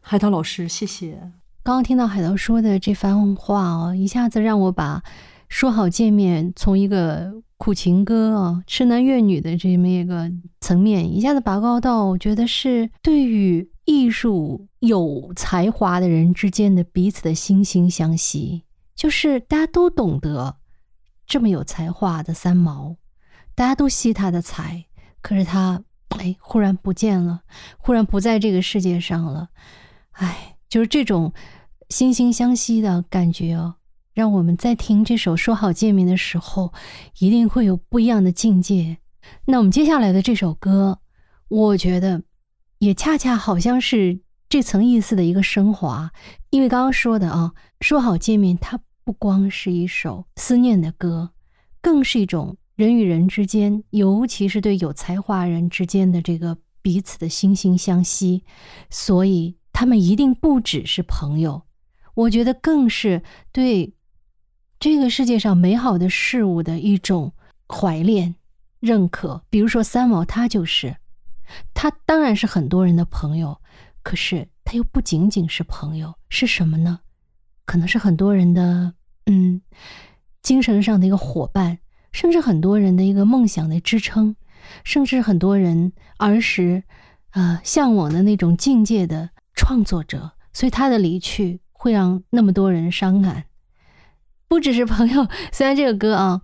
海涛老师，谢谢。刚刚听到海涛说的这番话哦，一下子让我把说好见面从一个苦情歌啊、痴男怨女的这么一个层面，一下子拔高到我觉得是对于。艺术有才华的人之间的彼此的惺惺相惜，就是大家都懂得这么有才华的三毛，大家都惜他的才，可是他哎忽然不见了，忽然不在这个世界上了，哎，就是这种惺惺相惜的感觉哦，让我们在听这首《说好见面》的时候，一定会有不一样的境界。那我们接下来的这首歌，我觉得。也恰恰好像是这层意思的一个升华，因为刚刚说的啊，说好见面，它不光是一首思念的歌，更是一种人与人之间，尤其是对有才华人之间的这个彼此的惺惺相惜。所以他们一定不只是朋友，我觉得更是对这个世界上美好的事物的一种怀恋、认可。比如说三毛，他就是。他当然是很多人的朋友，可是他又不仅仅是朋友，是什么呢？可能是很多人的嗯，精神上的一个伙伴，甚至很多人的一个梦想的支撑，甚至很多人儿时啊向往的那种境界的创作者。所以他的离去会让那么多人伤感，不只是朋友。虽然这个歌啊。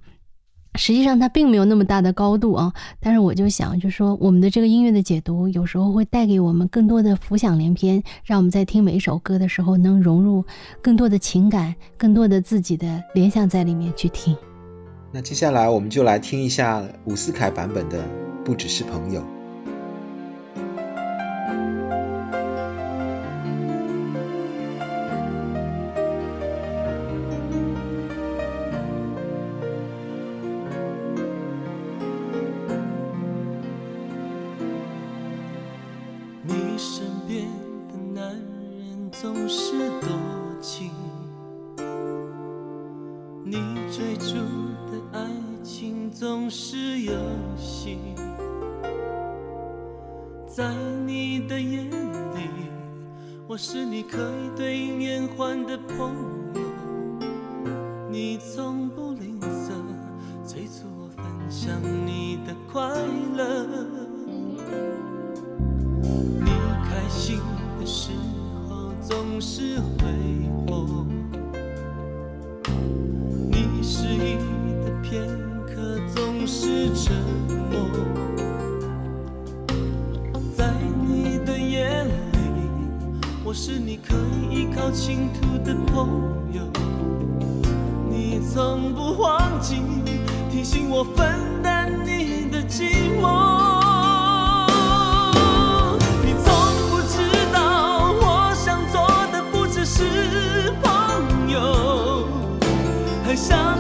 实际上它并没有那么大的高度啊，但是我就想，就说我们的这个音乐的解读，有时候会带给我们更多的浮想联翩，让我们在听每一首歌的时候，能融入更多的情感，更多的自己的联想在里面去听。那接下来我们就来听一下伍思凯版本的《不只是朋友》。是游戏，在你的眼里，我是你可以对眼欢的朋友。你从不吝啬，催促我分享你的快乐。你开心的时候，总是。会。沉默在你的眼里我是你可以依靠倾吐的朋友。你从不忘记提醒我分担你的寂寞你从不知道我想做的不只是朋友还想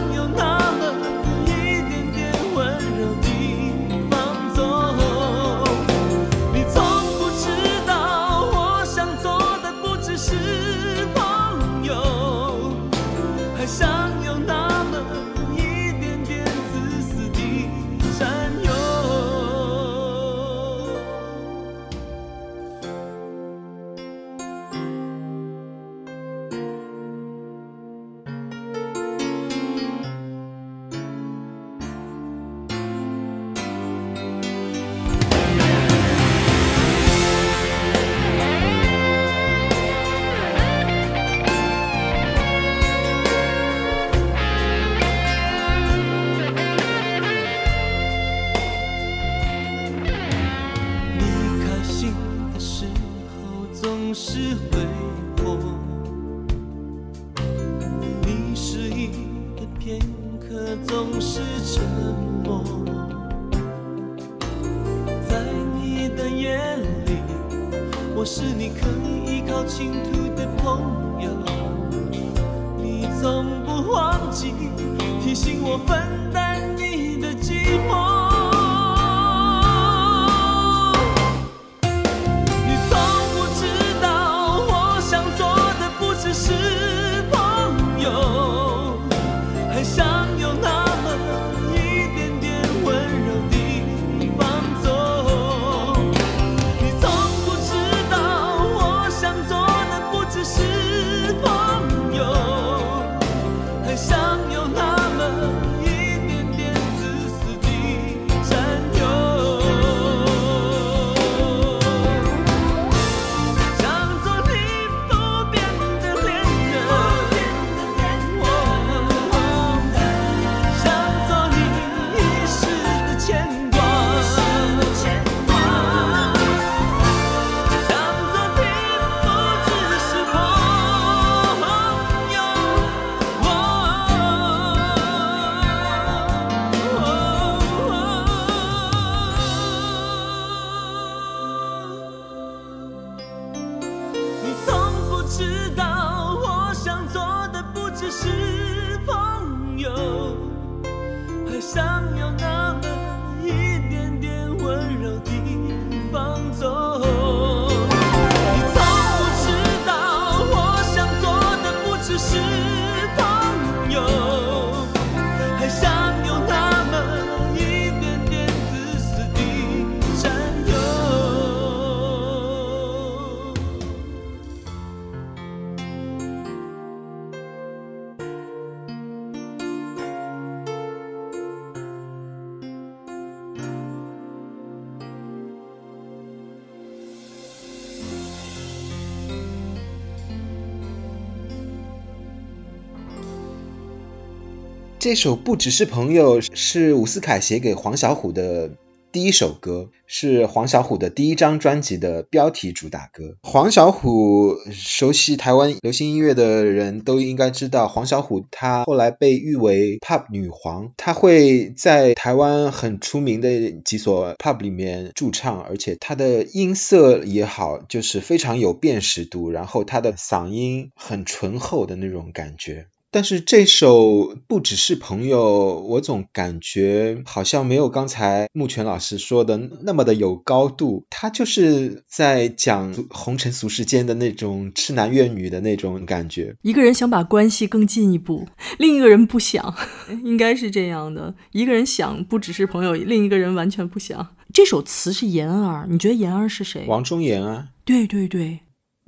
这首不只是朋友是伍思凯写给黄小琥的第一首歌，是黄小琥的第一张专辑的标题主打歌。黄小琥熟悉台湾流行音乐的人都应该知道，黄小琥她后来被誉为 pop 女皇，她会在台湾很出名的几所 pub 里面驻唱，而且她的音色也好，就是非常有辨识度，然后她的嗓音很醇厚的那种感觉。但是这首不只是朋友，我总感觉好像没有刚才木泉老师说的那么的有高度。他就是在讲红尘俗世间的那种痴男怨女的那种感觉。一个人想把关系更进一步，另一个人不想，应该是这样的。一个人想不只是朋友，另一个人完全不想。这首词是言儿，你觉得言儿是谁？王中言啊，对对对，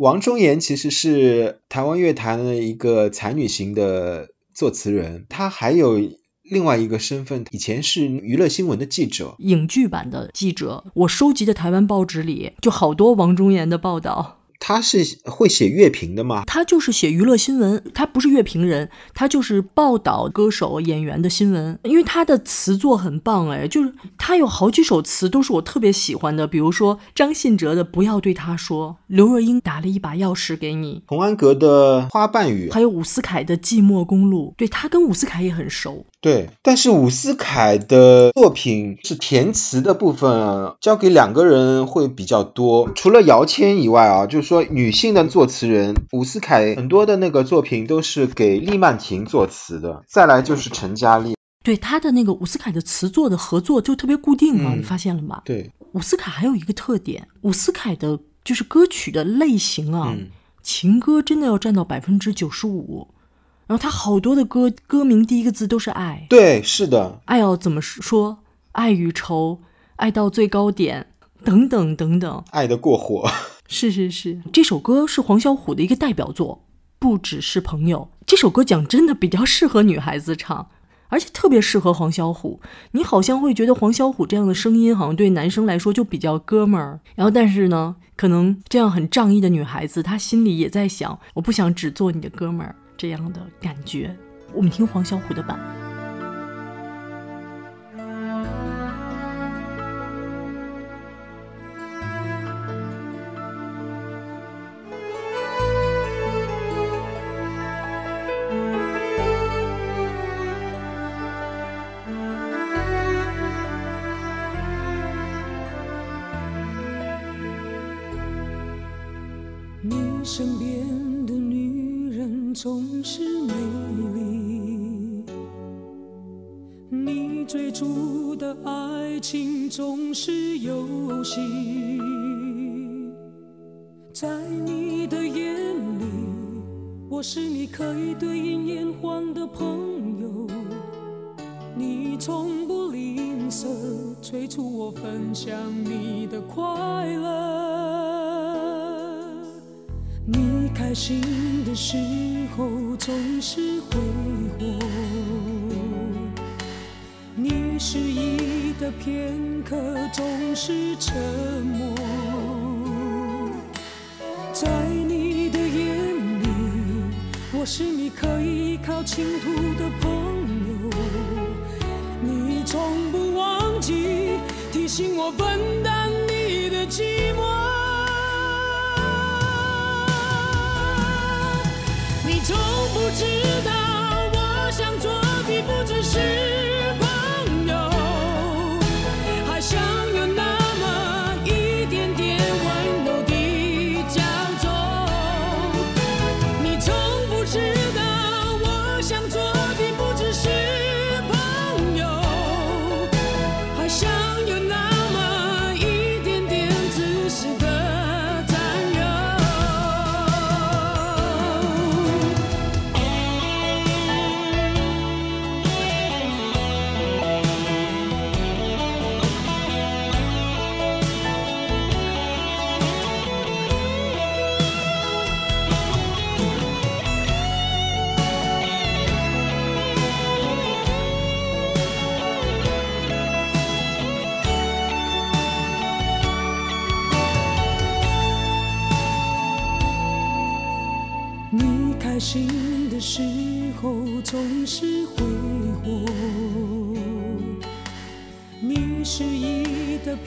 王中岩其实是台湾乐坛的一个才女型的作词人，她还有另外一个身份，以前是娱乐新闻的记者。影剧版的记者。我收集的台湾报纸里就好多王中岩的报道。他是会写乐评的吗？他就是写娱乐新闻，他不是乐评人，他就是报道歌手、演员的新闻。因为他的词作很棒，哎，就是他有好几首词都是我特别喜欢的，比如说张信哲的《不要对他说》，刘若英打了一把钥匙给你，童安格的《花瓣雨》，还有伍思凯的《寂寞公路》。对他跟伍思凯也很熟。对，但是伍思凯的作品是填词的部分啊，交给两个人会比较多。除了姚谦以外啊，就是说女性的作词人，伍思凯很多的那个作品都是给厉曼婷作词的。再来就是陈嘉丽，对他的那个伍思凯的词作的合作就特别固定嘛，嗯你发现了吗？对，伍思凯还有一个特点，伍思凯的就是歌曲的类型啊，嗯情歌真的要占到百分之九十五。然后他好多的歌歌名第一个字都是爱，对，是的，爱要怎么说？爱与愁，爱到最高点，等等等等。爱的过火。是是是，这首歌是黄小琥的一个代表作，不只是朋友。这首歌讲真的比较适合女孩子唱，而且特别适合黄小琥。你好像会觉得黄小琥这样的声音，好像对男生来说就比较哥们儿。然后，但是呢，可能这样很仗义的女孩子，她心里也在想，我不想只做你的哥们儿这样的感觉。我们听黄小琥的版。你追逐的爱情总是游戏，在你的眼里，我是你可以对应眼欢的朋友，你从不吝啬催促我分享你的快乐。你开心的时候总是会失意的片刻总是沉默。在你的眼里，我是你可以依靠倾吐的朋友。你从不忘记提醒我分担你的寂寞。你从不知道，我想做的不只是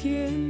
意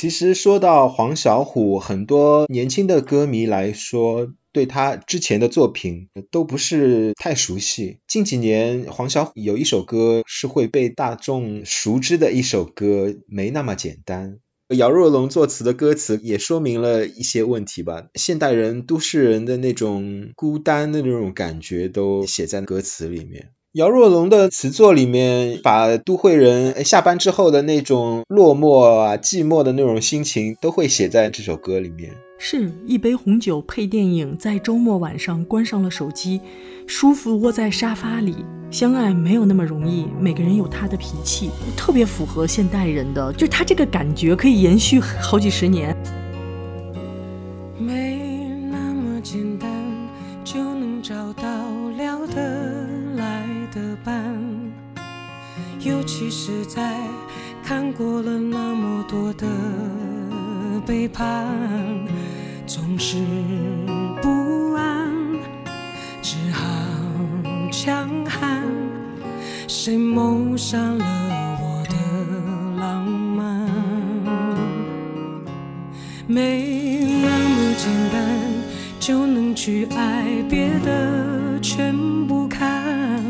其实说到黄小琥，很多年轻的歌迷来说，对他之前的作品都不是太熟悉。近几年，黄小琥有一首歌是会被大众熟知的一首歌，没那么简单。姚若龙作词的歌词也说明了一些问题吧，现代人、都市人的那种孤单的那种感觉都写在歌词里面。姚若龙的词作里面，把都会人下班之后的那种落寞啊、寂寞的那种心情，都会写在这首歌里面。是一杯红酒配电影，在周末晚上关上了手机，舒服窝在沙发里，相爱没有那么容易。每个人有他的脾气，特别符合现代人的，就他这个感觉可以延续好几十年。尤其是在看过了那么多的背叛，总是不安，只好强悍。谁谋杀了我的浪漫？没那么简单就能去爱，别的全不看。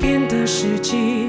变得实际，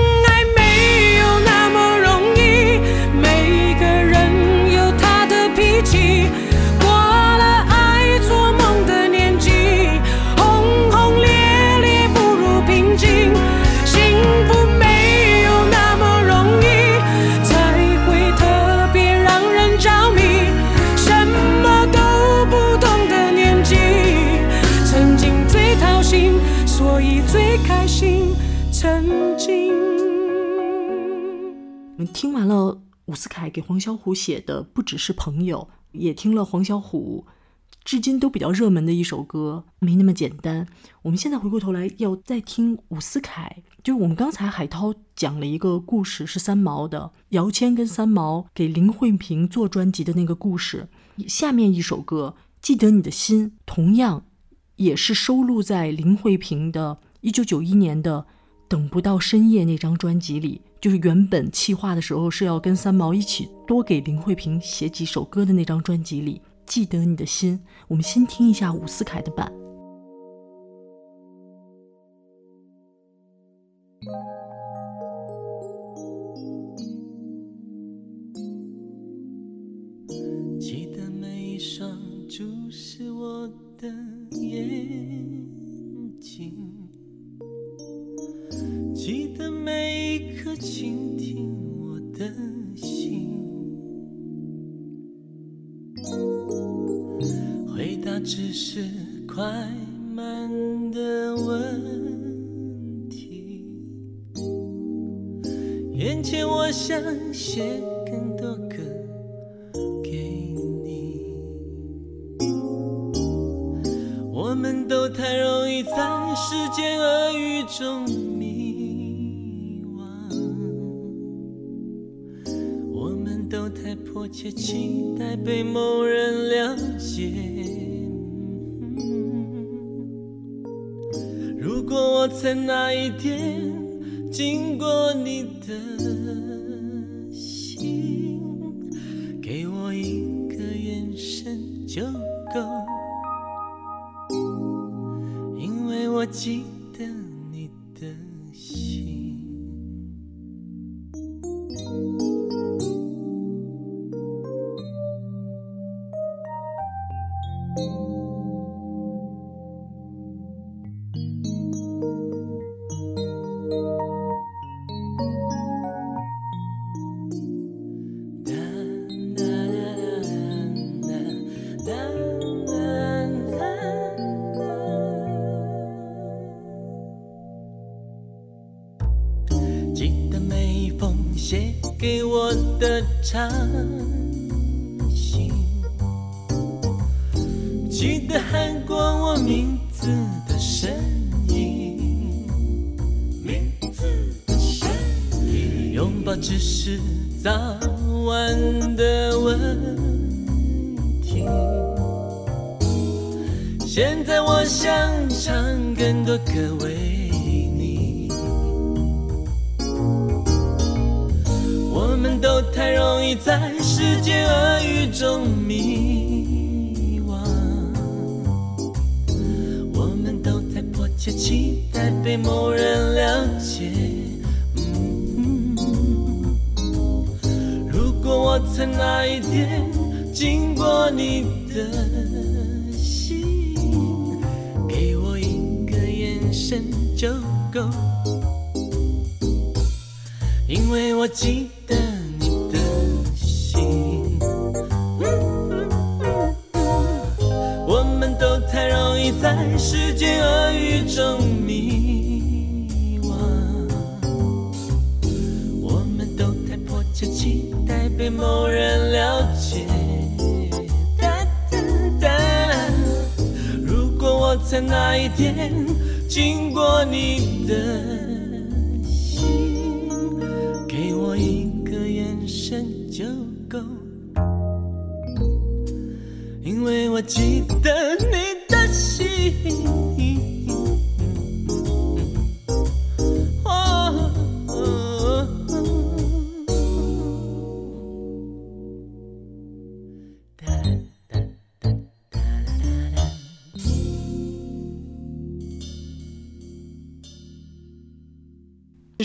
听完了伍思凯给黄小琥写的《不只是朋友》，也听了黄小琥至今都比较热门的一首歌《没那么简单》。我们现在回过头来要再听伍思凯，就是我们刚才海涛讲了一个故事，是三毛的姚谦跟三毛给林慧萍做专辑的那个故事。下面一首歌《记得你的心》，同样也是收录在林慧萍的1991年的。等不到深夜那张专辑里，就是原本企划的时候是要跟三毛一起多给林慧萍写几首歌的那张专辑里，记得你的心。我们先听一下伍思凯的版。只是快慢的问题。眼前我想写更多歌给你，我们都太容易在时间俄语中迷惘，我们都太迫切期待被某一天经过你的心，给我一个眼神就够，因为我记得你的心。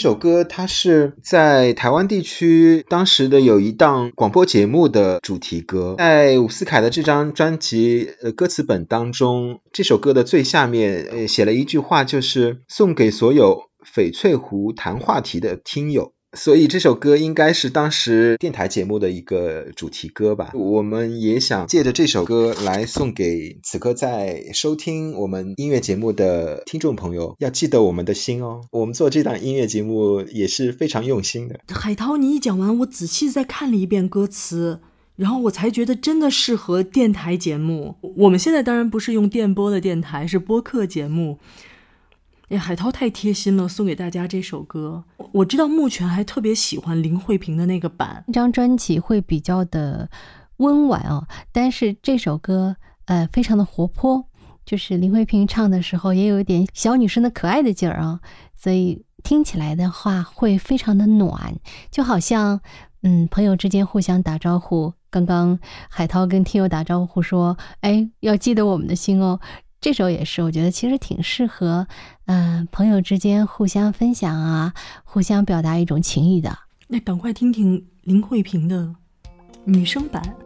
首歌它是在台湾地区当时的有一档广播节目的主题歌，在伍思凯的这张专辑呃歌词本当中，这首歌的最下面呃写了一句话，就是送给所有翡翠湖谈话题的听友。所以这首歌应该是当时电台节目的一个主题歌吧。我们也想借着这首歌来送给此刻在收听我们音乐节目的听众朋友，要记得我们的心哦。我们做这档音乐节目也是非常用心的。海涛，你一讲完，我仔细再看了一遍歌词，然后我才觉得真的适合电台节目。我们现在当然不是用电波的电台，是播客节目。哎，海涛太贴心了，送给大家这首歌。我知道目前还特别喜欢林慧萍的那个版，那张专辑会比较的温婉哦，但是这首歌呃非常的活泼，就是林慧萍唱的时候也有一点小女生的可爱的劲儿啊，所以听起来的话会非常的暖，就好像嗯朋友之间互相打招呼。刚刚海涛跟听友打招呼说：“哎，要记得我们的心哦。”这首也是，我觉得其实挺适合，嗯、朋友之间互相分享啊，互相表达一种情谊的。那赶快听听林慧萍的女生版。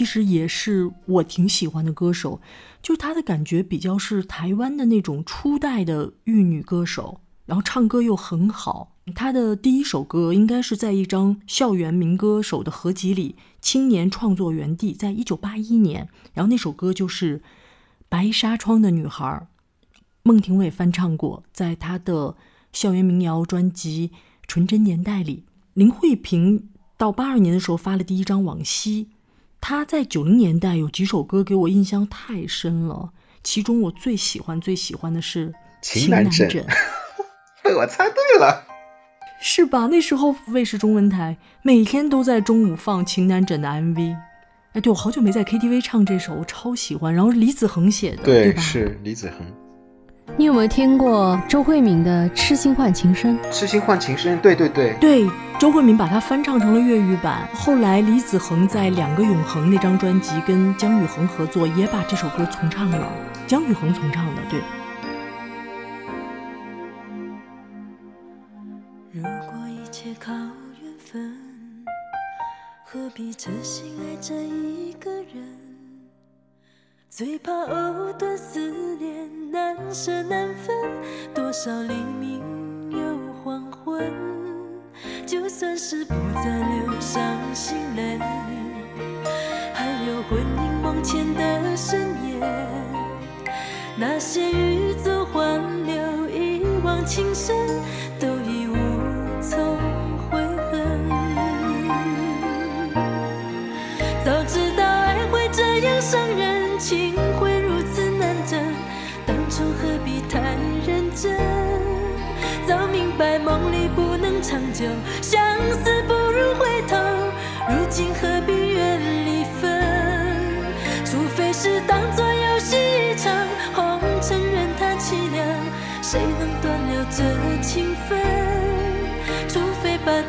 其实也是我挺喜欢的歌手，就是她的感觉比较是台湾的那种初代的玉女歌手，然后唱歌又很好。她的第一首歌应该是在一张校园民歌手的合集里，《青年创作园地》，在一九八一年，然后那首歌就是《白纱窗的女孩》，孟庭苇翻唱过，在她的校园民谣专辑《纯真年代》里。林慧萍到八二年的时候发了第一张《往昔》，她在九零年代有几首歌给我印象太深了，其中我最喜欢最喜欢的是《情难枕》，被 我猜对了，是吧？那时候卫视中文台每天都在中午放《情难枕》的 MV。哎，对我好久没在 KTV 唱这首，我超喜欢。然后李子恒写的，对吧？是李子恒。你有没有听过周慧敏的《痴心换情深》？痴心换情深，对对对对，周慧敏把它翻唱成了粤语版。后来李子恒在《两个永恒》那张专辑跟姜育恒合作，也把这首歌重唱了。姜育恒重唱的，对。如果一切靠缘分，何必痴心爱着一个人？最怕藕断丝连，难舍难分。多少黎明又黄昏，就算是不再流伤心泪，还有魂萦梦牵的深夜。那些欲走还留，一往情深，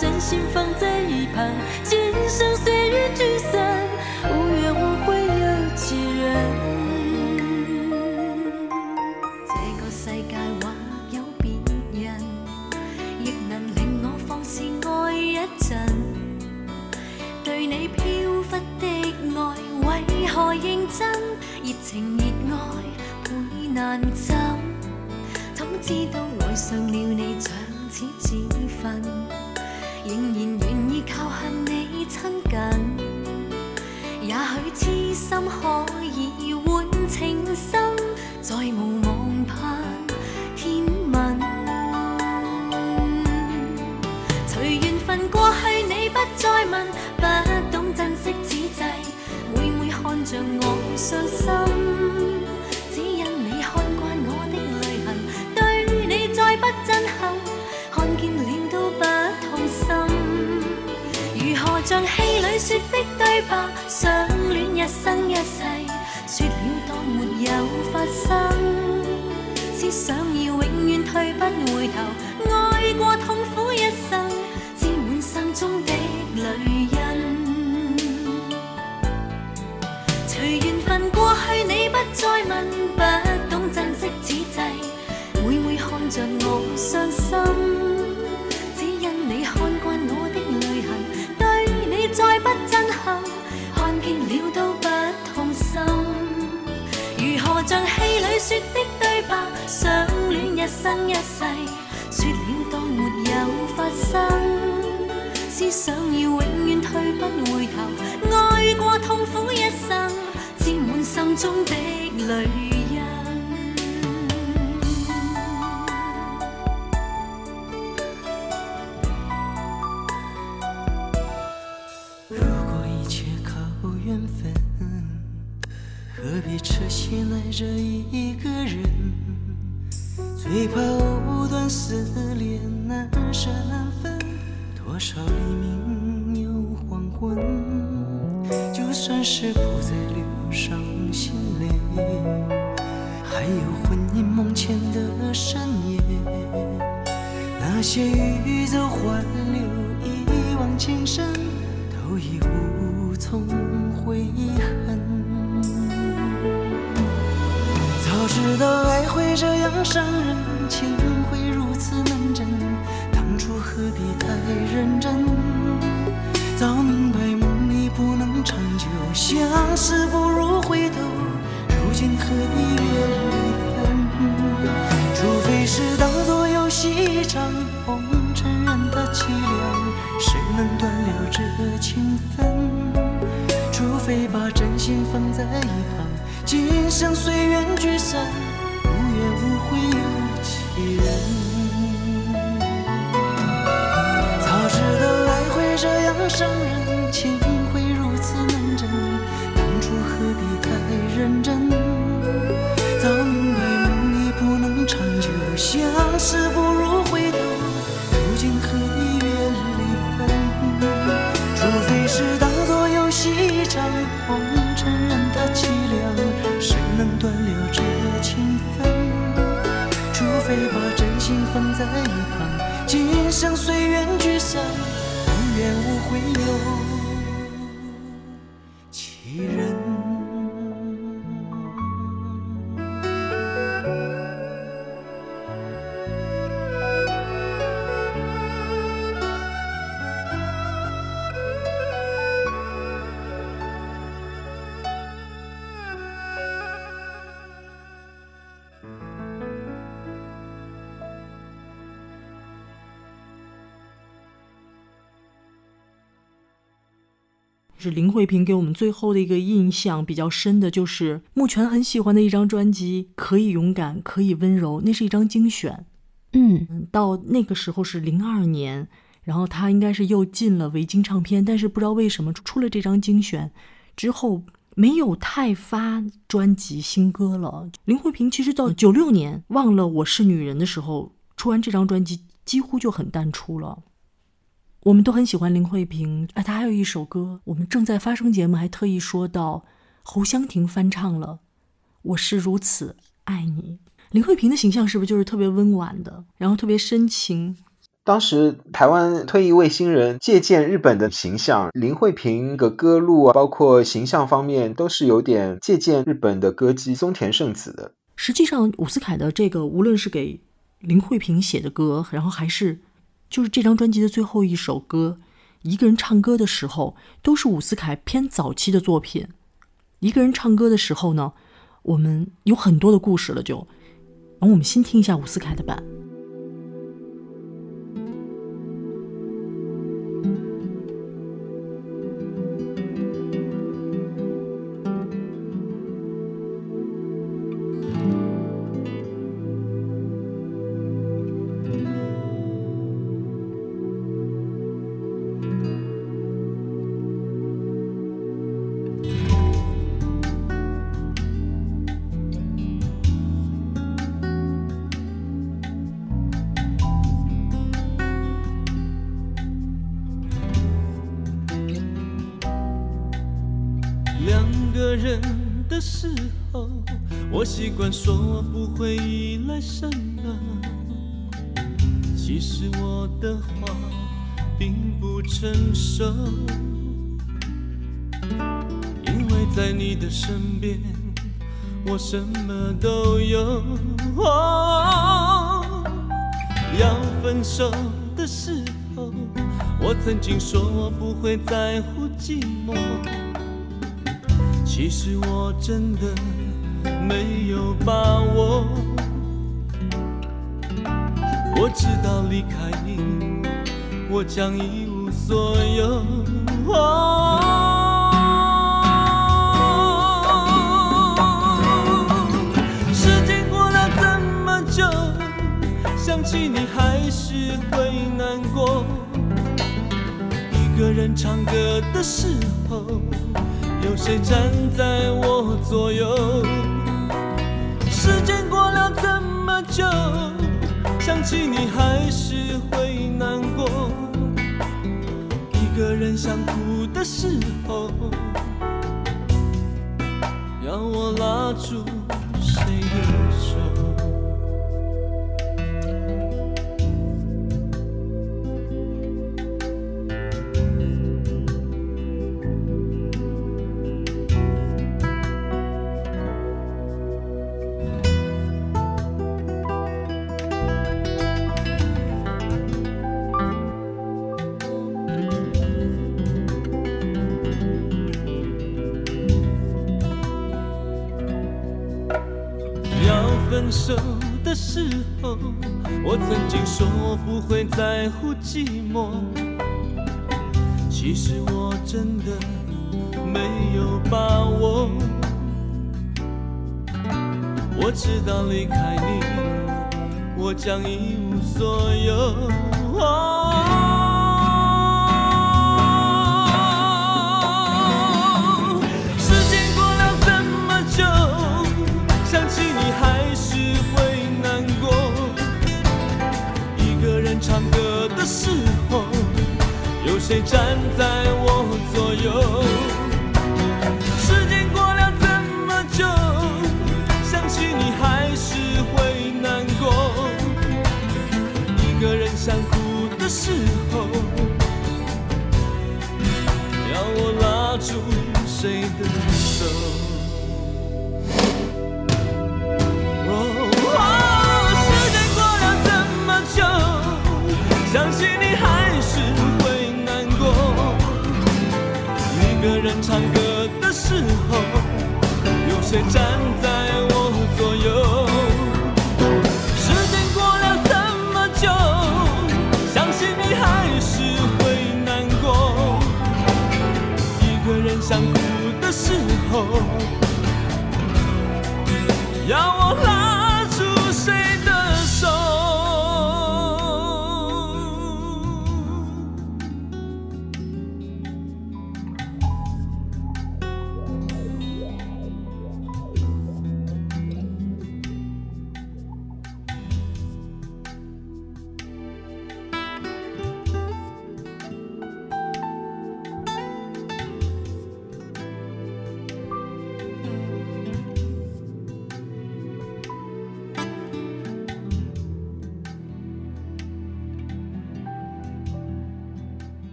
真心放在一旁，今生岁月聚散，无怨无悔有几人。这个世界或有别人，亦能令我放肆爱一阵。对你飘忽的爱，为何认真？热情热爱倍难枕。怎知道爱上了你，心可以换情深，再无望盼天问。随缘分过去，你不再问，不懂珍惜此际，每每看着我伤心，只因你看惯我的泪痕，对你再不震撼，看见了都不痛心。如何像戏里说的对白？一生一世，说了当没有发生。只想要永远退不回头，爱过痛苦一生，沾满心中的泪印。随缘分过去，你不再问，不懂珍惜此际，每每看着我伤心，了都不痛心，如何像戏里说的对白？相恋一生一世，说了当没有发生。思想要永远退不回头，爱过痛苦一生，沾满心中的泪着一个人？最怕藕断丝连，难舍难分。多少黎明又黄昏，就算是不再流伤心泪，还有魂萦梦牵的深夜。那些欲走还留，一往情深，都已无从知道爱会这样伤人，情会如此难枕，当初何必太认真？早明白梦里不能长久，相思不如回头，如今何必月离分？除非是当作游戏一场，红尘人的凄凉，谁能断了这情分？除非把真心放在一旁，今生随缘聚散，无怨无悔有几人。早知道爱会这样伤人，情会如此难枕，当初何必太认真？早明白梦里不能长久，相思不没有。是林慧萍给我们最后的一个印象比较深的，就是目前很喜欢的一张专辑《可以勇敢，可以温柔》，那是一张精选。嗯，到那个时候是零二年，然后他应该是又进了维京唱片，但是不知道为什么出了这张精选之后没有太发专辑新歌了。林慧萍其实到九六年《忘了我是女人》的时候出完这张专辑，几乎就很淡出了。我们都很喜欢林慧萍，啊，她还有一首歌，我们正在发生节目还特意说到，侯湘婷翻唱了《我是如此爱你》。林慧萍的形象是不是就是特别温婉的，然后特别深情？当时台湾退役卫星人借鉴日本的形象，林慧萍的歌路啊，包括形象方面都是有点借鉴日本的歌姬松田圣子的。实际上，伍思凯的这个无论是给林慧萍写的歌，然后还是就是这张专辑的最后一首歌，一个人唱歌的时候，都是伍思凯偏早期的作品。一个人唱歌的时候呢，我们有很多的故事了就，然后我们先听一下伍思凯的版。两个人的时候，我习惯说不会依赖什么。其实我的话并不成熟，因为在你的身边，我什么都有。要分手的时候，我曾经说我不会在乎寂寞。其实我真的没有把握，我知道离开你，我将一无所有。时间过了这么久，想起你还是会难过。一个人唱歌的时候。有谁站在我左右？时间过了这么久，想起你还是会难过。一个人想哭的时候，要我拉住在乎寂寞。其实我真的没有把握。我知道离开你，我将一无所有。唱歌的时候，有谁站在我左右？时间过了这么久，相信你还是会难过。一个人想哭的时候，要我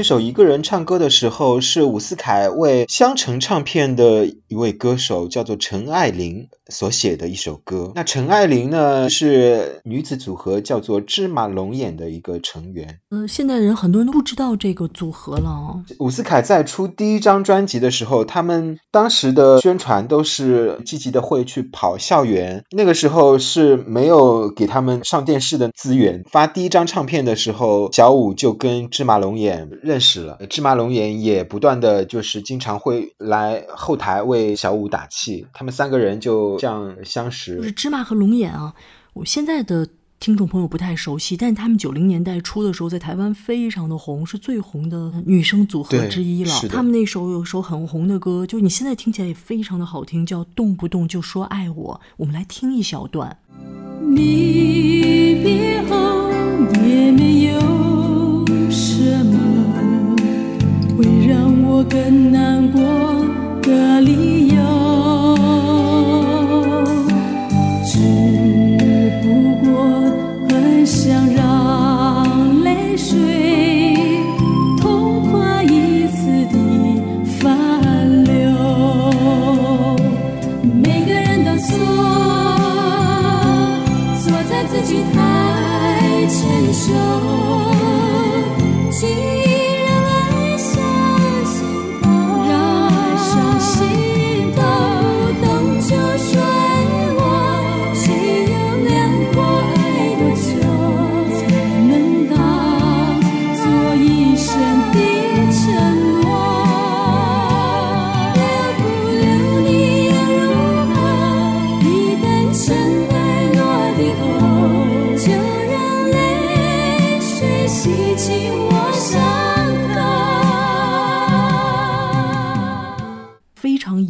这首一个人唱歌的时候，是伍思凯为香橙唱片的一位歌手叫做陈爱玲所写的一首歌。那陈爱玲呢，是女子组合叫做芝麻龙眼的一个成员。呃，现在人很多人都不知道这个组合了哦。伍思凯在出第一张专辑的时候，他们当时的宣传都是积极的会去跑校园，那个时候是没有给他们上电视的资源。发第一张唱片的时候，小伍就跟芝麻龙眼认识了，芝麻龙眼也不断的就是经常会来后台为小五打气，他们三个人就这样相识。就是芝麻和龙眼啊，我现在的听众朋友不太熟悉，但他们九零年代初的时候在台湾非常的红，是最红的女生组合之一了。他们那首有首很红的歌，就你现在听起来也非常的好听，叫《动不动就说爱我》，我们来听一小段。你别后我更难过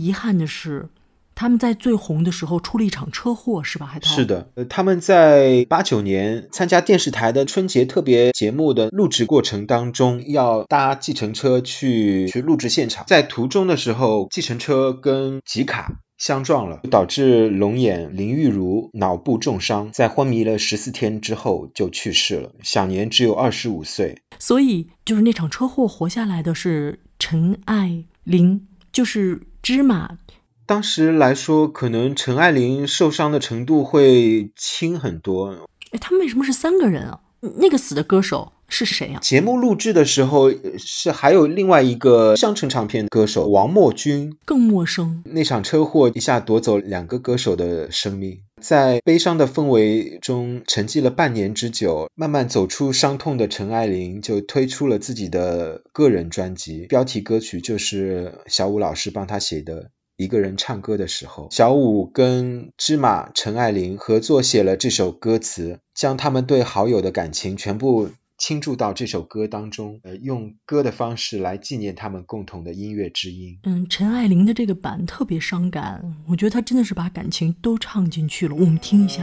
遗憾的是，他们在最红的时候出了一场车祸，是吧？海涛是的，呃，他们在八九年参加电视台的春节特别节目的录制过程当中，要搭计程车去去录制现场，在途中的时候，计程车跟吉卡相撞了，导致龙眼林玉如脑部重伤，在昏迷了十四天之后就去世了，享年只有二十五岁。所以就是那场车祸活下来的是陈爱玲，就是芝麻。当时来说，可能陈爱玲受伤的程度会轻很多。哎，他们为什么是三个人啊？那个死的歌手是谁啊？节目录制的时候呃是还有另外一个乡村唱片歌手王墨君，更陌生。那场车祸一下夺走两个歌手的生命，在悲伤的氛围中沉寂了半年之久，慢慢走出伤痛的陈爱玲就推出了自己的个人专辑，标题歌曲就是小武老师帮他写的。一个人唱歌的时候，小五跟芝麻陈爱玲合作写了这首歌词，将他们对好友的感情全部倾注到这首歌当中，呃，用歌的方式来纪念他们共同的音乐之音。嗯，陈爱玲的这个版特别伤感，我觉得她真的是把感情都唱进去了。我们听一下。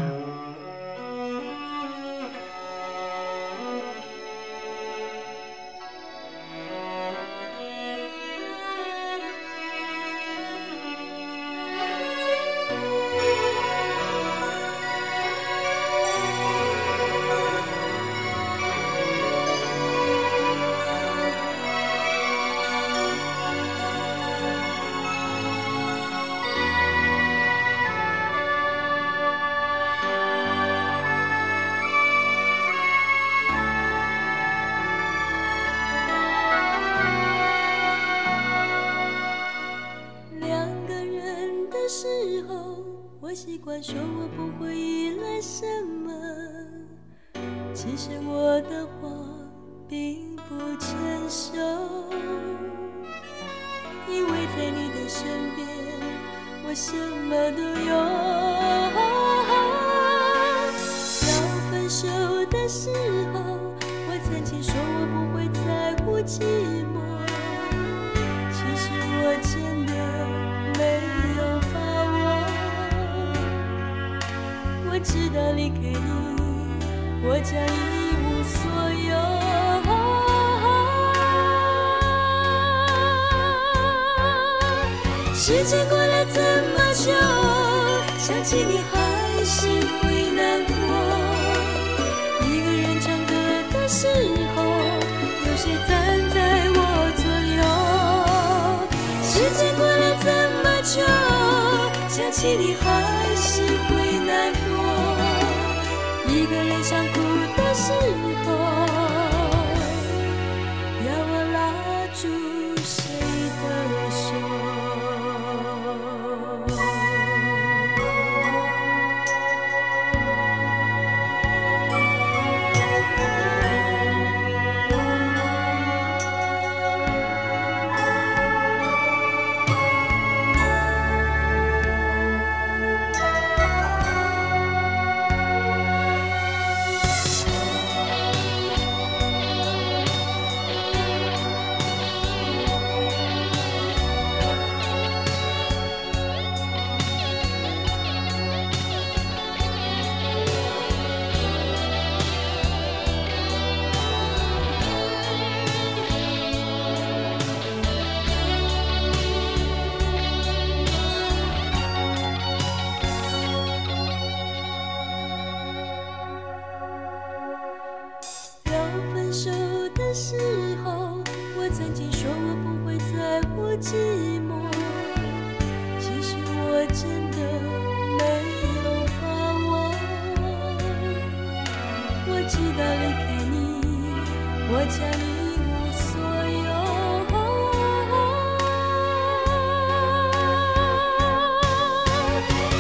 我将一无所有。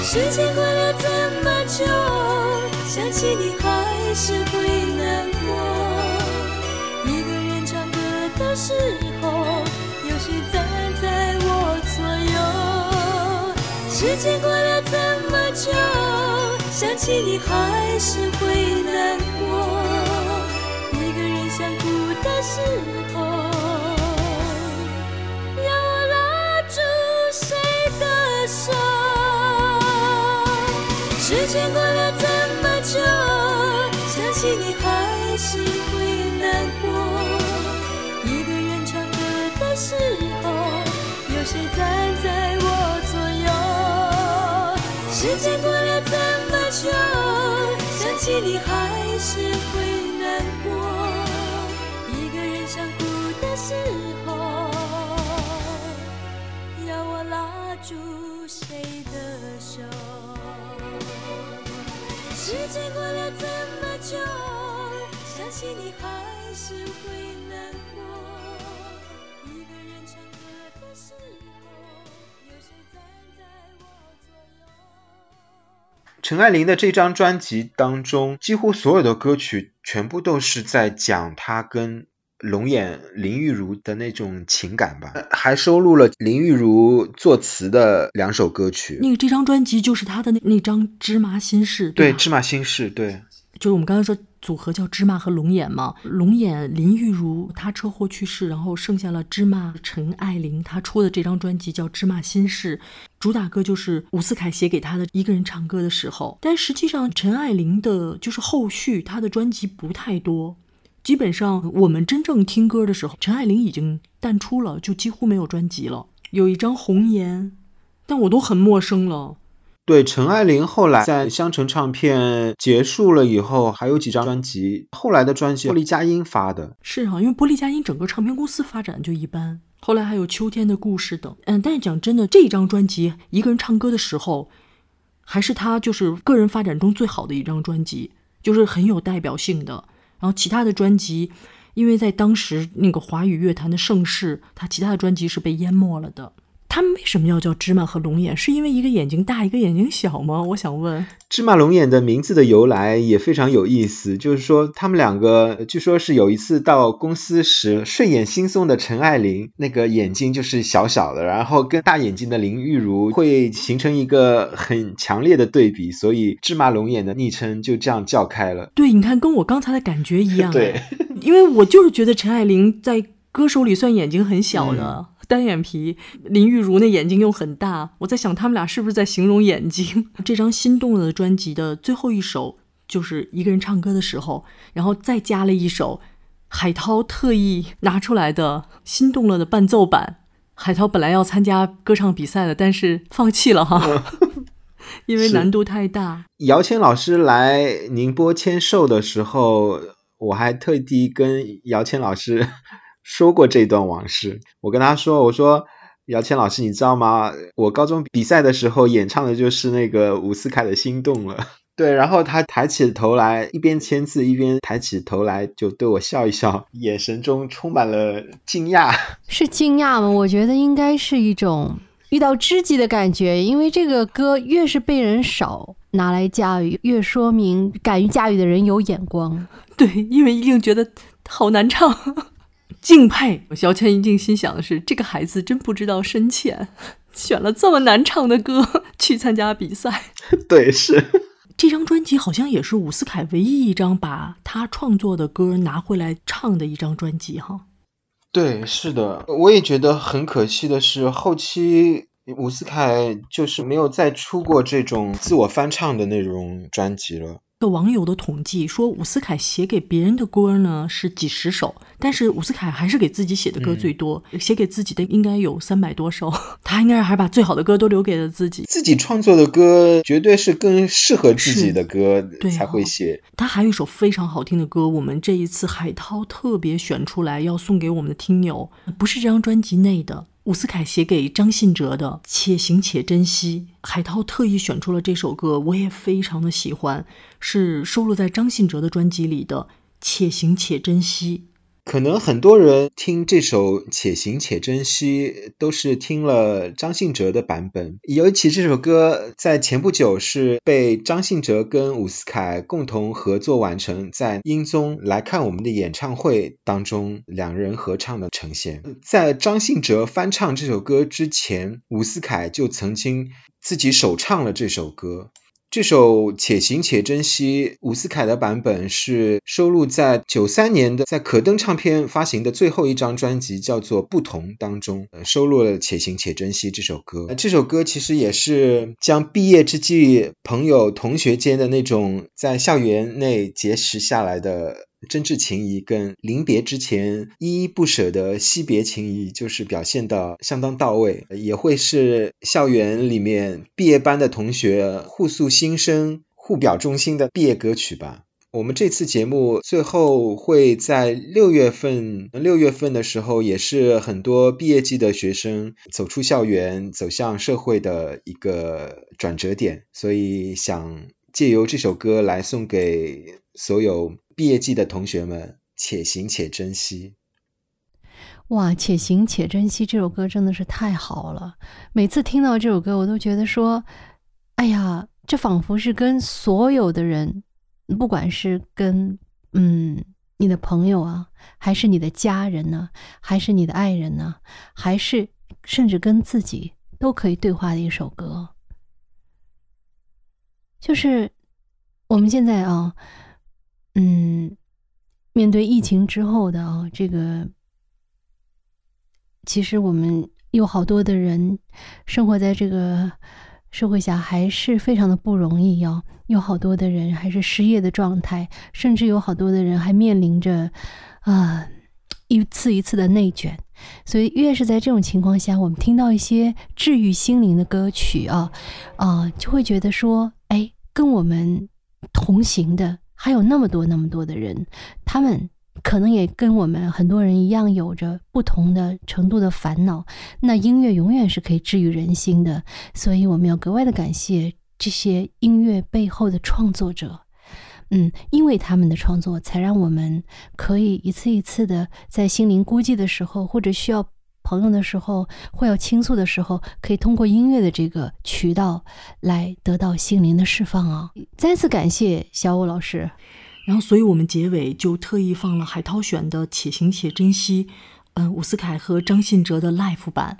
时间过了这么久，想起你还是会难过。一个人唱歌的时候，有谁站在我左右？时间过了这么久，想起你还是会难过。时候要拉住谁的手？时间过了这么久，想起你还是会难过。一个人唱歌的时候，有谁站在我左右？时间过了这么久，想起你还是会。时候，要我拉住谁的手？时间过了这么久，想起你还是会难过。一个人唱歌的时候，有谁站在我左右？陈爱玲的这张专辑当中，几乎所有的歌曲全部都是在讲她跟龙眼林玉如的那种情感吧，呃还收录了林玉如作词的两首歌曲。那个这张专辑就是他的那那张《芝麻心事》，对，《吧？芝麻心事》对，就是我们刚才说组合叫芝麻和龙眼嘛，龙眼林玉如她车祸去世，然后剩下了芝麻陈爱玲，她出的这张专辑叫《芝麻心事》，主打歌就是伍思凯写给她的一个人唱歌的时候。但实际上陈爱玲的就是后续她的专辑不太多，基本上我们真正听歌的时候，陈爱玲已经淡出了，就几乎没有专辑了。有一张红颜，但我都很陌生了。对，陈爱玲后来在香橙唱片结束了以后，还有几张专辑，后来的专辑玻璃佳音发的。是啊，因为玻璃佳音整个唱片公司发展就一般，后来还有秋天的故事等。嗯，但是讲真的，这张专辑一个人唱歌的时候，还是他就是个人发展中最好的一张专辑，就是很有代表性的。然后其他的专辑，因为在当时那个华语乐坛的盛世，他其他的专辑是被淹没了的。他们为什么要叫芝麻和龙眼？是因为一个眼睛大，一个眼睛小吗？我想问。芝麻龙眼的名字的由来也非常有意思，就是说他们两个据说是有一次到公司时，睡眼惺忪的陈爱玲那个眼睛就是小小的，然后跟大眼睛的林玉如会形成一个很强烈的对比，所以芝麻龙眼的昵称就这样叫开了。对，你看跟我刚才的感觉一样。对，因为我就是觉得陈爱玲在歌手里算眼睛很小的。单眼皮，林玉如那眼睛又很大，我在想他们俩是不是在形容眼睛？这张心动了的专辑的最后一首就是一个人唱歌的时候，然后再加了一首海涛特意拿出来的心动了的伴奏版。海涛本来要参加歌唱比赛的，但是放弃了哈，因为难度太大。姚谦老师来宁波签售的时候，我还特地跟姚谦老师。说过这段往事，我跟他说：“我说姚谦老师，你知道吗？我高中比赛的时候演唱的就是那个伍思凯的《心动了》。”对，然后他抬起头来，一边签字一边抬起头来，就对我笑一笑，眼神中充满了惊讶。是惊讶吗？我觉得应该是一种遇到知己的感觉，因为这个歌越是被人少拿来驾驭，越说明敢于驾驭的人有眼光。对，因为一定觉得好难唱。敬佩，小倩一定心想的是：这个孩子真不知道深浅，选了这么难唱的歌 去参加比赛。对，是这张专辑好像也是伍思凯唯一一张把他创作的歌拿回来唱的一张专辑哈。对，是的，我也觉得很可惜的是，后期伍思凯就是没有再出过这种自我翻唱的那种专辑了。个网友的统计说，伍思凯写给别人的歌呢是几十首，但是伍思凯还是给自己写的歌最多，嗯、写给自己的应该有三百多首。他应该还把最好的歌都留给了自己。自己创作的歌绝对是更适合自己的歌才会写。哦、他还有一首非常好听的歌，我们这一次海涛特别选出来要送给我们的听友，不是这张专辑内的。伍思凯写给张信哲的《且行且珍惜》，海涛特意选出了这首歌，我也非常的喜欢，是收录在张信哲的专辑里的《且行且珍惜》。可能很多人听这首《且行且珍惜》都是听了张信哲的版本，尤其这首歌在前不久是被张信哲跟伍思凯共同合作完成，在英宗来看我们的演唱会当中两人合唱的呈现。在张信哲翻唱这首歌之前，伍思凯就曾经自己首唱了这首歌。这首《且行且珍惜》，伍思凯的版本是收录在九三年的在可登唱片发行的最后一张专辑，叫做《不同》当中，呃、收录了《且行且珍惜》这首歌。呃、这首歌其实也是将毕业之际朋友、同学间的那种在校园内结识下来的真挚情谊，跟临别之前依依不舍的惜别情谊，就是表现的相当到位，也会是校园里面毕业班的同学互诉心声、互表忠心的毕业歌曲吧。我们这次节目最后会在六月份，六月份的时候，也是很多毕业季的学生走出校园、走向社会的一个转折点，所以想借由这首歌来送给所有毕业季的同学们，且行且珍惜。哇，且行且珍惜这首歌真的是太好了。每次听到这首歌，我都觉得说，哎呀，这仿佛是跟所有的人，不管是跟嗯你的朋友啊，还是你的家人呢，还是你的爱人呢，还是甚至跟自己都可以对话的一首歌。就是我们现在啊，嗯，面对疫情之后的啊这个。其实我们有好多的人生活在这个社会下，还是非常的不容易哦。有好多的人还是失业的状态，甚至有好多的人还面临着啊一次一次的内卷。所以越是在这种情况下，我们听到一些治愈心灵的歌曲啊啊，就会觉得说，哎，跟我们同行的还有那么多那么多的人，他们。可能也跟我们很多人一样，有着不同的程度的烦恼。那音乐永远是可以治愈人心的，所以我们要格外的感谢这些音乐背后的创作者。嗯，因为他们的创作，才让我们可以一次一次的在心灵孤寂的时候，或者需要朋友的时候，或要倾诉的时候，可以通过音乐的这个渠道来得到心灵的释放啊！再次感谢小武老师。然后，所以我们结尾就特意放了海涛选的《且行且珍惜》，嗯，伍思凯和张信哲的 live 版。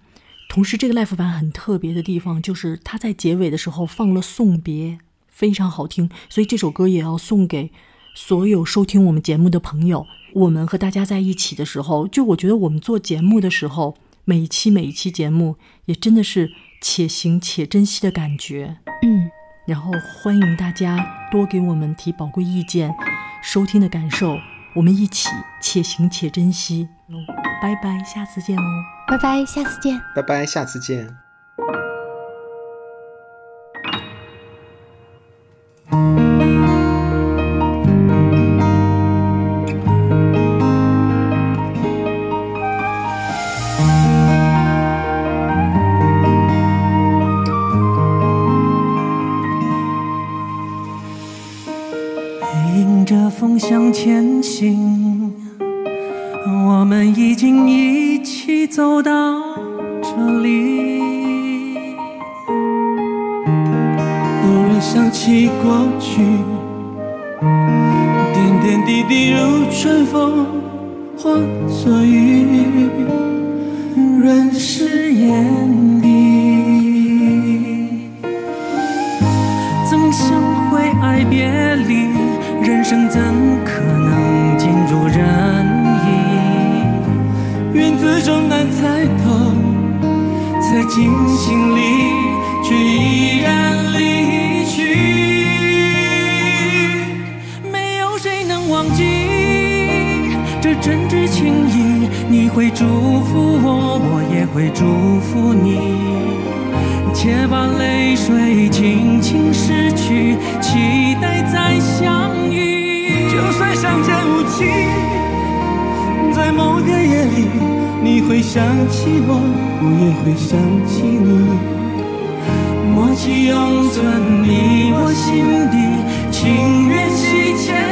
同时，这个 live 版很特别的地方就是他在结尾的时候放了送别，非常好听。所以这首歌也要送给所有收听我们节目的朋友。我们和大家在一起的时候，就我觉得我们做节目的时候，每一期每一期节目也真的是且行且珍惜的感觉。嗯。然后欢迎大家多给我们提宝贵意见，收听的感受，我们一起且行且珍惜。拜拜，下次见哦！拜拜，下次见！拜拜，下次见！向前行，我们已经一起走到这里。偶然想起过去，点点滴滴如春风化作雨，润湿眼底。曾相会爱别离。生怎可能尽如人意？缘字终难猜透，猜进心里，却依然离去。没有谁能忘记这真挚情谊，你会祝福我，我也会祝福你。且把泪水轻轻拭去，期待再相。就算相见无期，在某个夜里，你会想起我，我也会想起你。默契永存你我心底，情缘系千